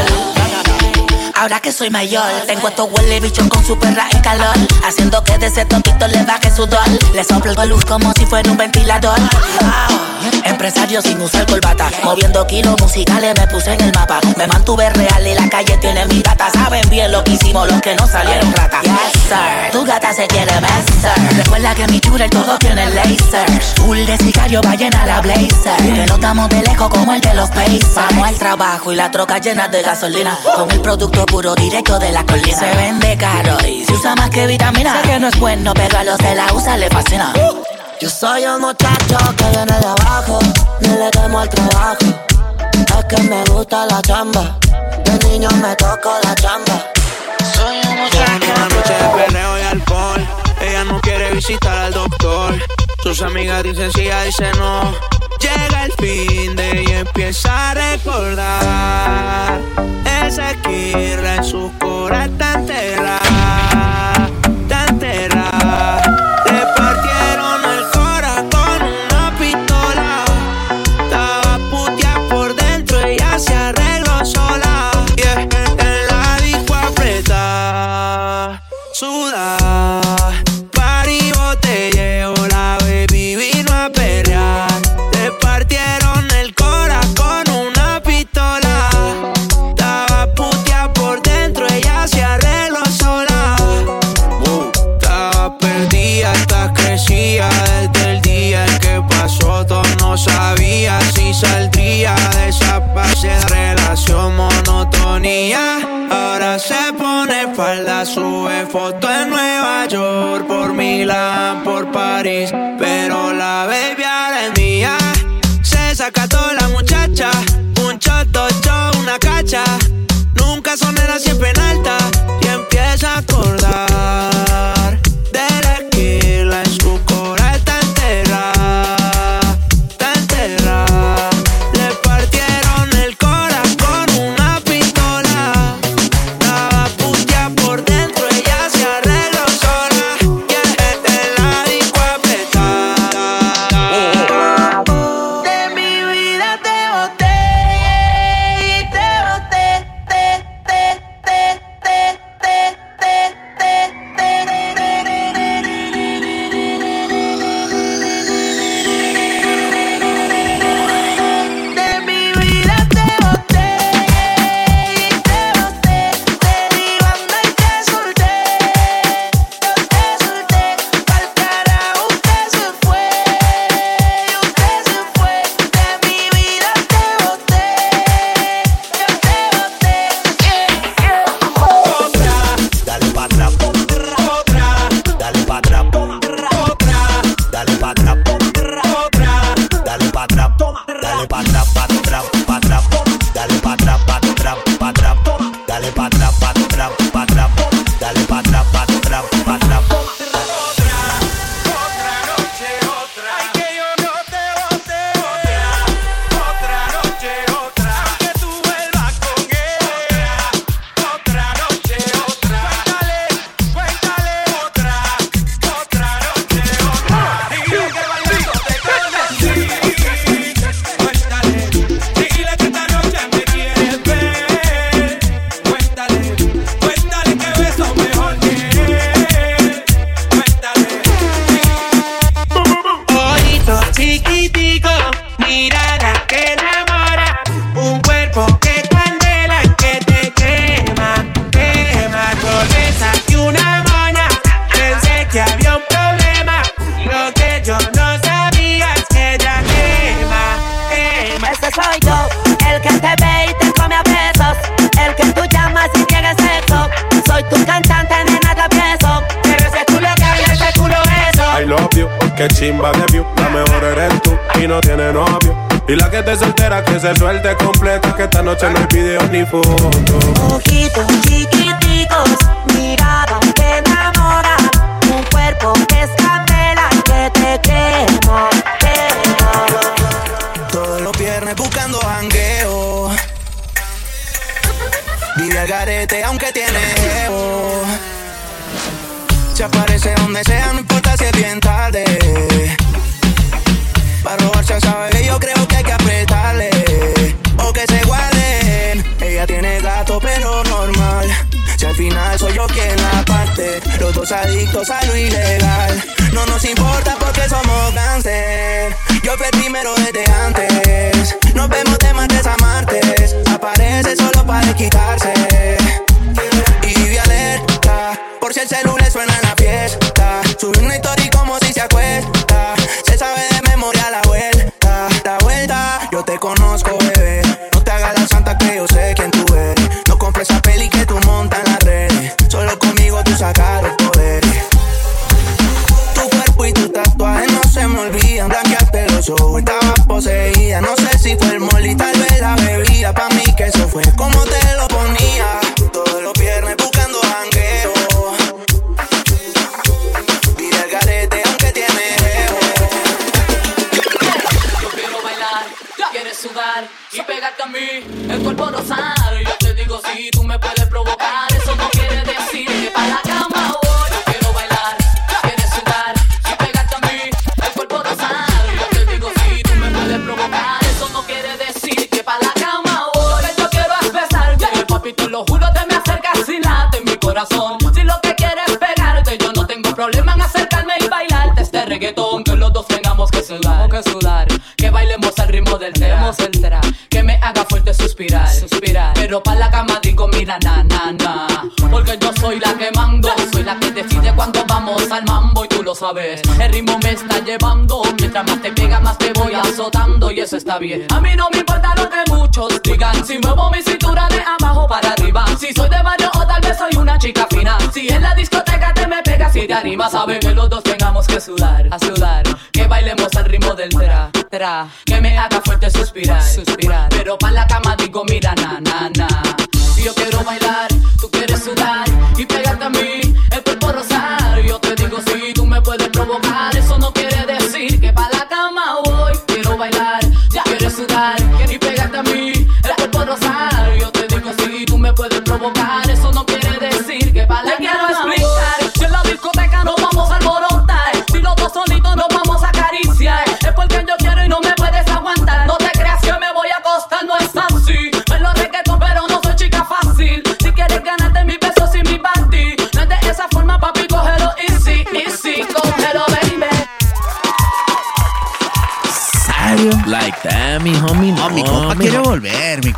Ahora que soy mayor, tengo estos huele bichos con su perra en calor. Haciendo que de ese toquito le baje sudor. Le soplo la luz como si fuera un ventilador. Wow. Empresario sin usar corbata. Moviendo kilos musicales me puse en el mapa. Me mantuve real y la calle tiene mi gata. Saben bien lo que hicimos los que no salieron rata. Yes, sir. Tu gata se quiere besar. Recuerda que mi churel todo tiene laser. Full de sicario va llena la blazer. Que no estamos de lejos como el de los Pacers. Vamos al trabajo y la troca llena de gasolina. Con el producto puro directo de la colina. Se vende caro y se usa más que vitamina. Sé que no es bueno, pero a los de la USA le fascina. Yo soy un muchacho que viene de abajo, no le temo al trabajo. Es que me gusta la chamba, de niño me toco la chamba. Soy un En una noche de perreo y alcohol, ella no quiere visitar al doctor. Sus amigas dicen sí, ella dice no. Llega el fin de y empieza a recordar. Esa esquirla en su cora está de relación monotonía. Ahora se pone falda, sube foto en Nueva York, por Milán, por París. Pero la baby ahora es mía. Se saca toda la muchacha, un shot, dos shots, una cacha. Nunca sonera siempre en alta y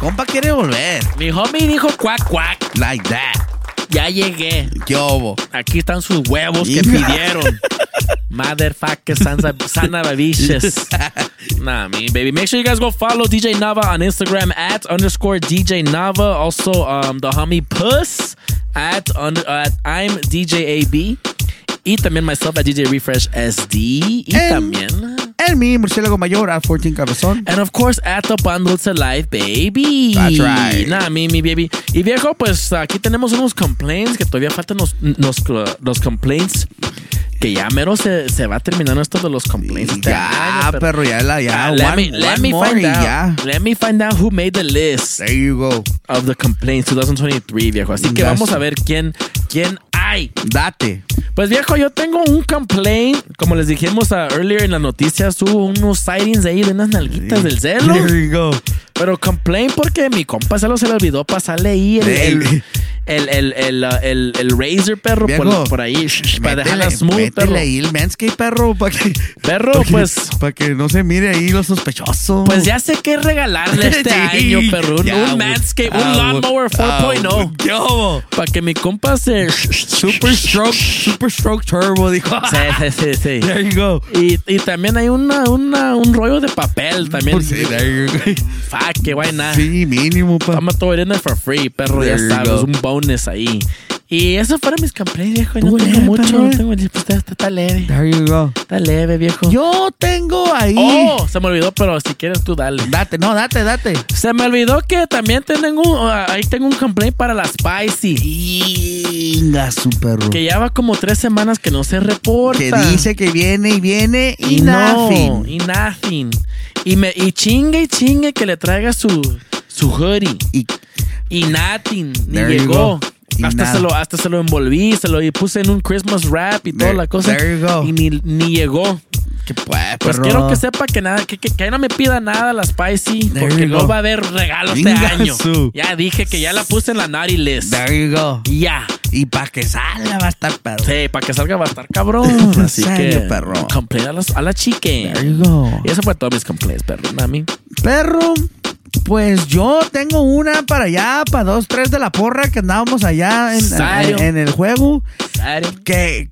compa quiere volver. Mi homie dijo cuac, cuac. Like that. Ya llegué. ¿Qué obo? Aquí están sus huevos que (laughs) pidieron. Motherfucker Sana Babishes. (laughs) nah, me baby. Make sure you guys go follow DJ Nava on Instagram at underscore DJ Nava. Also, um, the homie Puss at, under, uh, at I'm DJ AB. Y también myself at DJ Refresh SD. Y también. and me, Murciélago Mayor, at 14 Cabezón. And of course, at the Topandulce Live, baby. That's right. Nah, mi, mi baby. Y viejo, pues aquí tenemos unos complaints que todavía faltan los, los, los complaints. Que ya mero se, se va terminando esto de los complaints. Sí, ya, año, perro, ya, la, ya. Uh, let, one, me, let, me find out, ya. let me find out who made the list. There you go. Of the complaints 2023, viejo. Así que That's vamos a ver quién, quién Date. Pues viejo, yo tengo un complaint. Como les dijimos earlier en las noticias, hubo unos sightings ahí de unas nalguitas del celo. Go. Pero complain porque mi compa se lo se le olvidó pasarle ahí el, el, el, el, el, el, el razor, perro, por, Viejo, por ahí, sh- sh, para Métele- dejarla smooth, métele perro. ahí el Manscaped, perro, para que... Perro, que- pues- Para que no se mire ahí lo sospechoso. Pues ya sé qué regalarle este (laughs) Sí. año, perro. Un, Ya, un Ah, un güey. Lawnmower Ah, 4.0. ¿Qué hubo? Para que mi compa se... Super Stroke, Super Stroke Turbo, dijo. Sí, sí, sí, sí. (laughs) There you go. Y, y también hay una, una, un rollo de papel también. Pues sí, there you go. Fuck, que vaina. Sí, mínimo, pa. Vamos todo there for free, perro, ya There you sabes, go. un bonus ahí. Y eso fueron mis campleys, viejo. No tengo mucho, no tengo, está, leve. There you go. Está leve, viejo. Yo tengo ahí. Oh, se me olvidó, pero si quieres tú dale. Date, no, date, date. Se me olvidó que también tengo, un- ah, ahí tengo un complaint para la Spicy. Inga, su perro. Que ya va como tres semanas que no se reporta. Que dice que viene y viene y, y no, nothing. y nothing. Y, me, y chingue y chingue que le traiga su, su hoodie. Y, y nothing. Ni There you llegó. go. Y Hasta nada. se, lo, hasta se lo envolví, se lo y puse en un Christmas wrap y toda There- la cosa. there you go. Y ni, ni llegó. Que pues, Pues perro. quiero que sepa que nada, que, que, que no me pida nada la Spicy, There porque you no va a haber regalo este Inga año. su. Ya dije que ya la puse en la naughty list. There you go. Ya. Y para que salga va a estar perro. Sí, para que salga va a estar cabrón. (laughs) Así serio, que perro. complain a, las- a la chique. There you go. Y eso fue todos mis complaints, perro. Nami. Perro, pues yo tengo una para allá, para dos, tres de la porra que andábamos allá en, ¿Serio? en- en el juego. Que,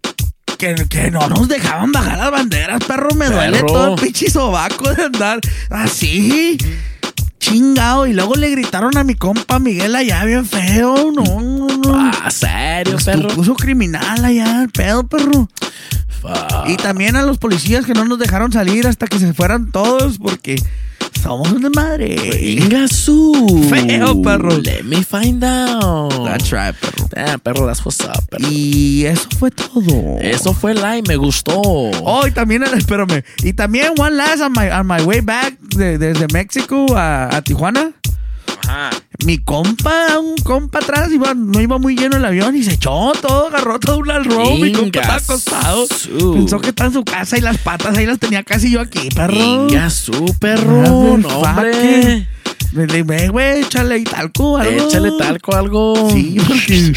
que, que no nos dejaban bajar las banderas, perro. Me duele Perro. todo el pinche sobaco de andar así. Chingado. Y luego le gritaron a mi compa Miguel allá bien feo. No, no, no. Ah, serio, Pues perro. puso criminal allá, el pedo, perro. Fuck. Y también a los policías que no nos dejaron salir hasta que se fueran todos porque somos una madre. Venga su. Feo, perro. Let me find out. That's right, perro. Damn, perro, that's what's up, perro. Y eso fue todo. Eso fue y me gustó. Oh, y también, (laughs) espérame. Y también, one last on my, on my way back de- desde México a, a Tijuana. Ajá. Mi compa, un compa atrás, iba, no iba muy lleno el avión y se echó todo, agarró todo un al row. Mi compa estaba acostado. Su. Pensó que estaba en su casa y las patas ahí las tenía casi yo aquí, perro. Venga su, perro. No, hombre. Le dije, güey, échale talco, algo. Échale talco algo. Sí, porque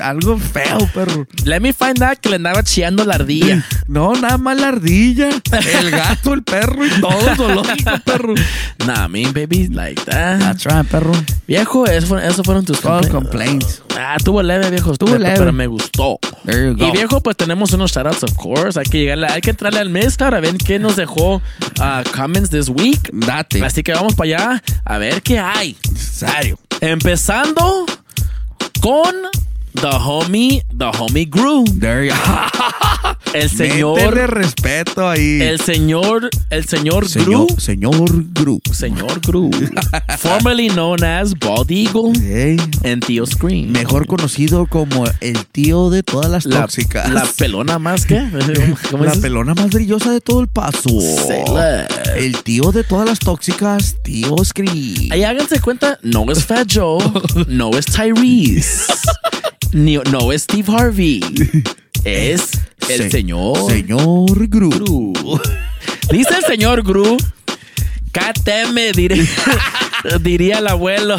algo feo, perro. Let me find out que le andaba chillando la ardilla. (laughs) No, nada más la ardilla, el gato, el perro y todo zoológico, perro. Nah, me baby, like that. That's right, perro. Viejo, eso, eso fueron tus Todos complaints. complaints. Ah, tuvo leve, viejo. Pero, leve. Pero me gustó. There you go. Y viejo, pues tenemos unos shoutouts, of course. Hay que llegarle, hay que entrarle al mes para ver qué nos dejó ah, comments this week. Date. Así que vamos para allá a ver qué hay. Serio. Empezando con The Homie, The Homie Gru. There you (laughs) El Métele señor, respeto ahí. el señor, el señor, señor, Gru. señor Gru. Señor Gru. (laughs) formerly known as Bald Eagle Ey, and Theo Scream. mejor conocido como el tío de todas las la, tóxicas. la pelona más que. (laughs) ¿Cómo La dices? pelona más brillosa de todo el paso. El tío de todas las tóxicas, tío Scree. Ahí háganse cuenta, no es Fat Joe, no es Tyrese, ni, no es Steve Harvey, (laughs) es el Se- señor Señor Gru. Gru. Dice el señor Gru, KTM, diría, (laughs) diría el abuelo.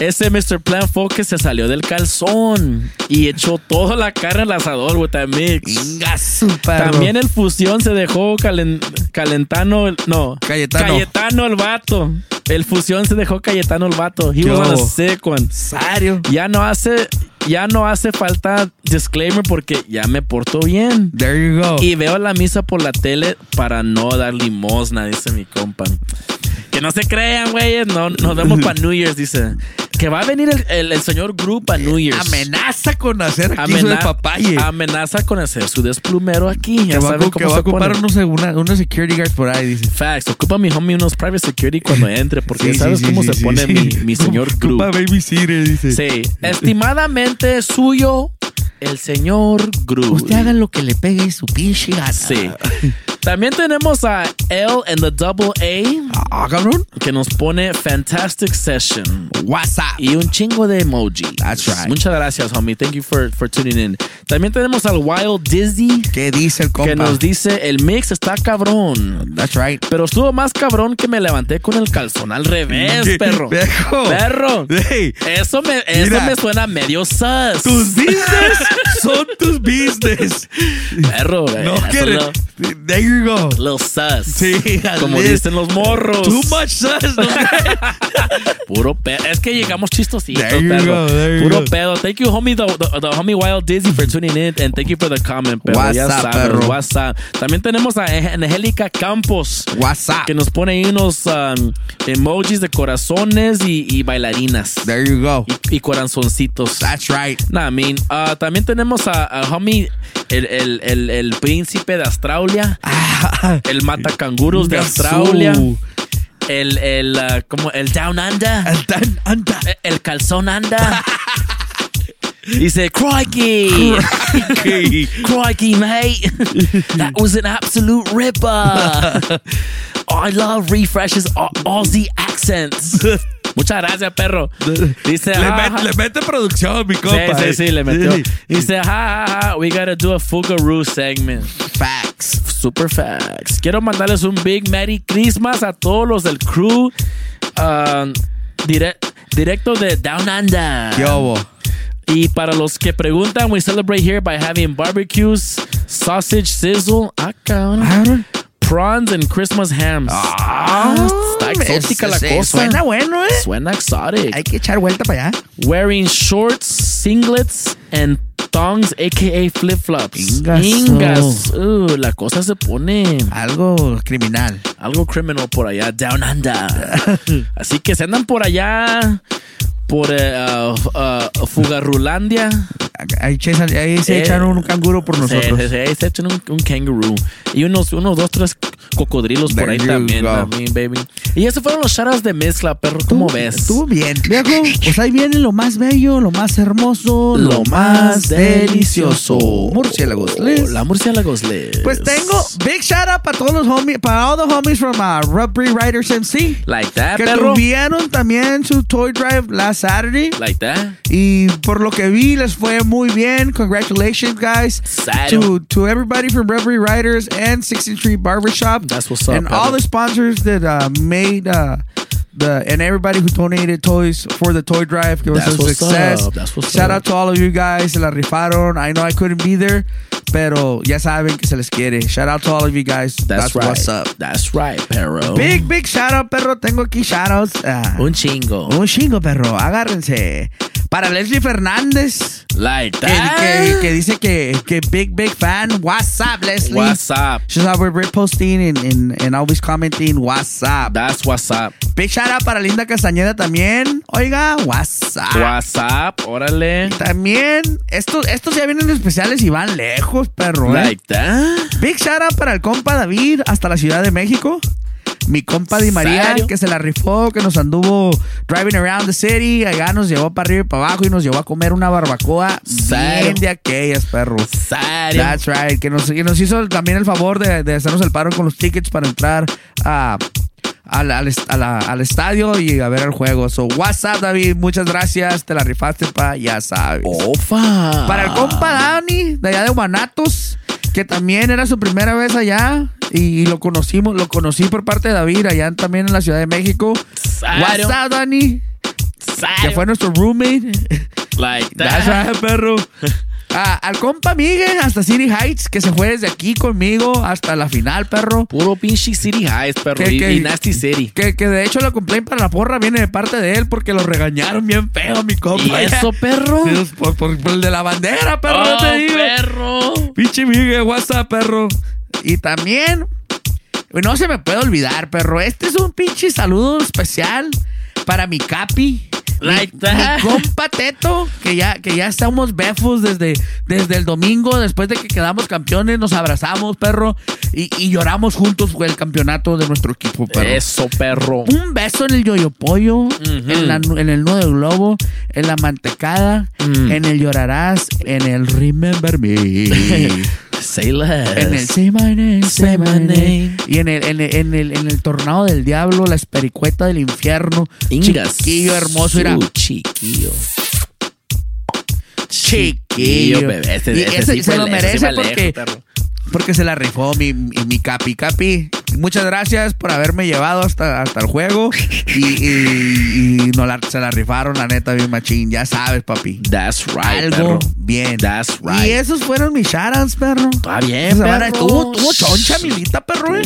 Ese Mr. Plan Focus se salió del calzón y echó toda la carne al asador su perro. También el fusión se dejó calen- calentano, el- no, Cayetano. Cayetano el vato. El fusión se dejó Cayetano el vato. He ¿Qué was on a sick one. Serio. Ya no hace, ya no hace falta disclaimer porque ya me porto bien. There you go. Y veo la misa por la tele para no dar limosna, dice mi compa. Que no se crean, güeyes. No, nos vemos para New Year's, dice. Que va a venir el, el- el señor Gru para New Year's. Amenaza con hacer aquí su Amena- papaye. amenaza con hacer su desplumero aquí. Que Ya va, a saben ocu- que va a ocupar unos, una- unos security guards por ahí, dice. Facts. Ocupa mi homie unos private security cuando (laughs) entre, porque Sí, sabes sí, cómo sí, se sí, pone sí. mi, mi señor Gru. Ocupa babysitter, dice. Sí. Estimadamente suyo, el señor Gru. Usted haga lo que le pegue su pinche gana. Sí. (laughs) También tenemos a L and the Double A. Ah, cabrón. Que nos pone Fantastic Session. WhatsApp. Y un chingo de emoji. That's right. Muchas gracias, homie. Thank you for, for tuning in. También tenemos al Wild Dizzy. ¿Qué dice el compa? Que nos dice, el mix está cabrón. That's right. Pero estuvo más cabrón que me levanté con el calzón al revés, (laughs) perro. Viejo. Perro. Hey, Eso me, eso Mira. me suena medio sus. tus business (laughs) son tus business. Perro, güey. No quiere. lo- There you go. Little sus. Sí, Como dicen los morros. Too much sus. ¿no? (laughs) Puro pedo. Es que llegamos chistositos, perro. Puro go. pedo. Thank you, homie, the, the, the homie Wild Dizzy for tuning in. And thank you for the comment, perro. What's ya up, sabes, perro? WhatsApp. También tenemos a Angélica Campos. WhatsApp. Que nos pone ahí unos um, emojis de corazones y, y bailarinas. There you go. Y, y corazoncitos. That's right. Nah, I mean, uh, también tenemos a, a homie, el, el, el, el príncipe de Australia. (laughs) el mata canguros de Australia. El, el, uh, como el down under. El down under. El, el calzón anda. (laughs) Dice, crikey. Crikey. (laughs) crikey, mate. That was an absolute ripper. I love refreshes Au- Aussie accents. Muchas gracias, perro. Dice, Le, "Ah, met- le mete producción, mi compa. Sí, sí, sí, le metió. Dice, ha, ha, ha, we gotta do a Fugaroo segment. Facts. Super facts. Quiero mandarles un big Merry Christmas a todos los del crew. um, dire- directo de Down Under. ¿Qué hubo? Y para los que preguntan, we celebrate here by having barbecues, sausage sizzle, ah, cabrón, prawns and Christmas hams. Ah, está exótica la se- se- cosa. Suena bueno, ¿eh? Suena exotic. Hay que echar vuelta para allá. Wearing shorts, singlets, and thongs, aka flip flops. Ingaso. Ingas. Uh, la cosa se pone Algo criminal. algo criminal por allá, down under. (laughs) Así que se andan por allá, por uh, uh, Fugarrulandia. Ahí, ahí se Eh, echan un canguro por nosotros. sí, sí, ahí se echan un, un kangaroo. Y unos, unos dos, tres cocodrilos por There ahí you también, baby. Y esos fueron los shoutouts de mezcla, perro. ¿Cómo ves? Estuvo bien. Viejo, pues ahí viene lo más bello, lo más hermoso, lo, Lo más delicioso. Murciélagos. Liz. La murciélagos les. Pues tengo big shout out para todos los homies, para all the homies from uh, Rubbery Riders MC. Like that, que perro. tuvieron también su toy drive last Saturday. Like that. Y por lo que vi, les fue muy bien. Congratulations, guys. To, to everybody from Reverie Riders and 16th Street Barbershop. That's what's up, And all the sponsors that uh, made uh, the and everybody who donated toys for the toy drive. It was That's a what's success. up. That's what's Shout up. out to all of you guys. Se la rifaron. I know I couldn't be there, pero ya saben que se les quiere. Shout out to all of you guys. That's, That's, right. what's up. That's right, perro. Big, big shout out, perro. Tengo aquí shout outs. Ah. Un chingo. un chingo, perro. Agárrense. Para Leslie Fernández. Like Que, that. que, que dice que, que big, big fan. What's up, Leslie? What's up? She's always reposting and, and, and always commenting. What's up? That's what's up. Big shout out para Linda Castañeda también. Oiga, what's up? What's up? Órale. También, estos, estos ya vienen especiales y van lejos, perro. ¿eh? Like that. Big shout out para el compa David hasta la Ciudad de México. Mi compa Di María, que se la rifó, que nos anduvo driving around the city. Allá nos llevó para arriba y para abajo y nos llevó a comer una barbacoa bien de aquellas, perro. That's right. Que nos, que nos hizo también el favor de, de hacernos el paro con los tickets para entrar a, al, al al estadio y a ver el juego. So, what's up, David? Muchas gracias. Te la rifaste, pa. Ya sabes. Ofa. Para el compa Dani, de allá de Guanatos, que también era su primera vez allá y lo conocimos, lo conocí por parte de David allá también en la Ciudad de México. What's up, Dani? Que fue nuestro roommate. Like That's that. right, perro. (laughs) Al compa Miguel hasta City Heights, que se fue desde aquí conmigo hasta la final, perro. Puro pinche City Highs, perro. Que- y, que- y Nasty City. Que, que de hecho la complaint para la porra viene de parte de él porque lo regañaron bien feo, mi compa. ¿Y eso, (laughs) perro? Por, por- por el de la bandera, perro. Oh, te digo. perro. Pinche Miguel, WhatsApp, perro. Y también, no se me puede olvidar, perro. Este es un pinche saludo especial para mi capi. Like that. compa Teto, que ya, que ya estamos befos desde, desde el domingo, después de que quedamos campeones, nos abrazamos, perro, y, y lloramos juntos por el campeonato de nuestro equipo, perro. Eso, perro. Un beso en el yoyo pollo, en, la- en el nudo del globo, en la mantecada, Mm. en el llorarás, en el remember me. (laughs) Say less. En el Say My Name, Say My Name. Y en el, en el, en el, en el Tornado del Diablo, la espericueta del infierno. Ingas. Chiquillo hermoso, era. Chiquillo. Chiquillo. bebé. Ese, Y ese ese sí se lo merece porque, porque se la rifó mi, mi, mi capi. Capi, muchas gracias por haberme llevado hasta, hasta el juego. Y, y, y no la, se la rifaron, la neta, bien machín. Ya sabes, papi. That's right, Algo perro. bien. That's right. Y esos fueron mis shoutouts, perro. Está bien, perro. Estuvo, estuvo choncha, milita, perro, eh.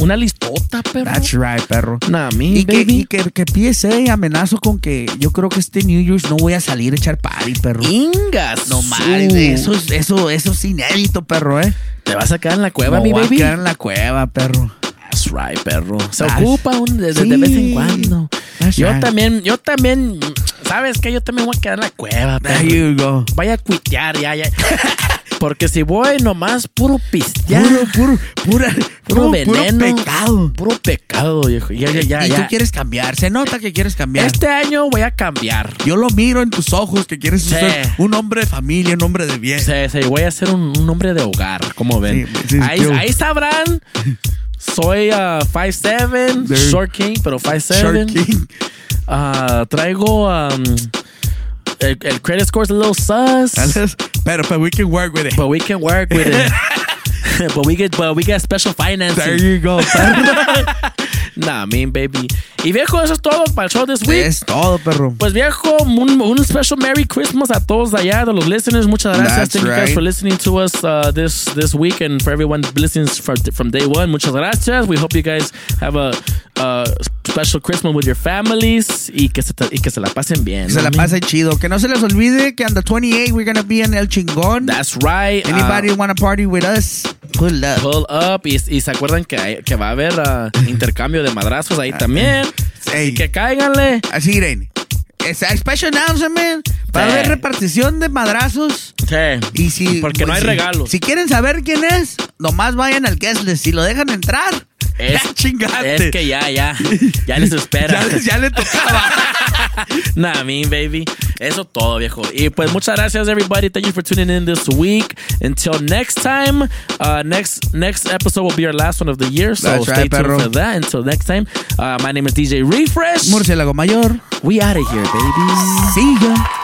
Una listota, perro. That's right, perro. Nah, me, Y que, y que, que PSA amenazo con que yo creo que este New Year's no voy a salir a echar party, perro. Ingas. No mames, eso, es- eso, eso es inédito, perro, eh. Te vas a quedar en la cueva, mi voy a baby. quedar en la cueva, perro. That's right, perro. Se That's- ocupa un, de, de- de Sí. vez en cuando. That's Yo right. también, yo también, ¿sabes qué? Yo también voy a quedar en la cueva, perro. There you go. Vaya a cuitear, ya, ya. (laughs) Porque si voy nomás puro pistear, Puro, puro, pura, puro puro, veneno, puro pecado. puro pecado, viejo. Ya, ya, ya, y tú quieres cambiar. Se nota que quieres cambiar. Este año voy a cambiar. Yo lo miro en tus ojos que quieres Sí. ser un hombre de familia, un hombre de bien. Sí, sí, voy a ser un, un hombre de hogar, como ven. Sí, sí, ahí, sabrán. Soy uh, 5'7", There- short king, pero 5'7". Short King. Ah, traigo um, el, el credit score is a little sus, Pero, but we can work with it. but we can work with it. (laughs) but we get, but we get special financing. There you go. (laughs) nah, mean baby. Y viejo, eso es todo para el show this week. es todo, perro. Pues viejo, un, un special Merry Christmas a todos allá, de los listeners. Muchas gracias. That's Thank you guys for listening to us uh, this this week and for everyone listening from, from day one. Muchas gracias. We hope you guys have a, a special Christmas with your families y que se, y que se la pasen bien. Se la pasa chido. Que no se les olvide que on the 28 we're gonna be en El Chingón. That's right. Anybody Uh, wanna party with us? Pull up. Pull up y, y se acuerdan que, hay- que va a haber uh, (laughs) intercambio de madrazos ahí también. Ey. Así que cáiganle. Así, Irene. A special announcement. Va a Sí. haber repartición de madrazos. Sí. Y si, Porque no hay si- regalos. Si quieren saber quién es, nomás vayan al guest list. Si lo dejan entrar, Es, ya chingate. es que ya, ya. Ya les espera. ya, ya le tocaba. (laughs) nah, mean baby. Eso todo, viejo. Y pues muchas gracias, everybody. Thank you for tuning in this week. Until next time, uh, next next episode will be our last one of the year. So That's stay right, tuned perro. for that. Until next time, uh, my name is DJ Refresh. Murciélago Mayor. We out of here, baby. See ya.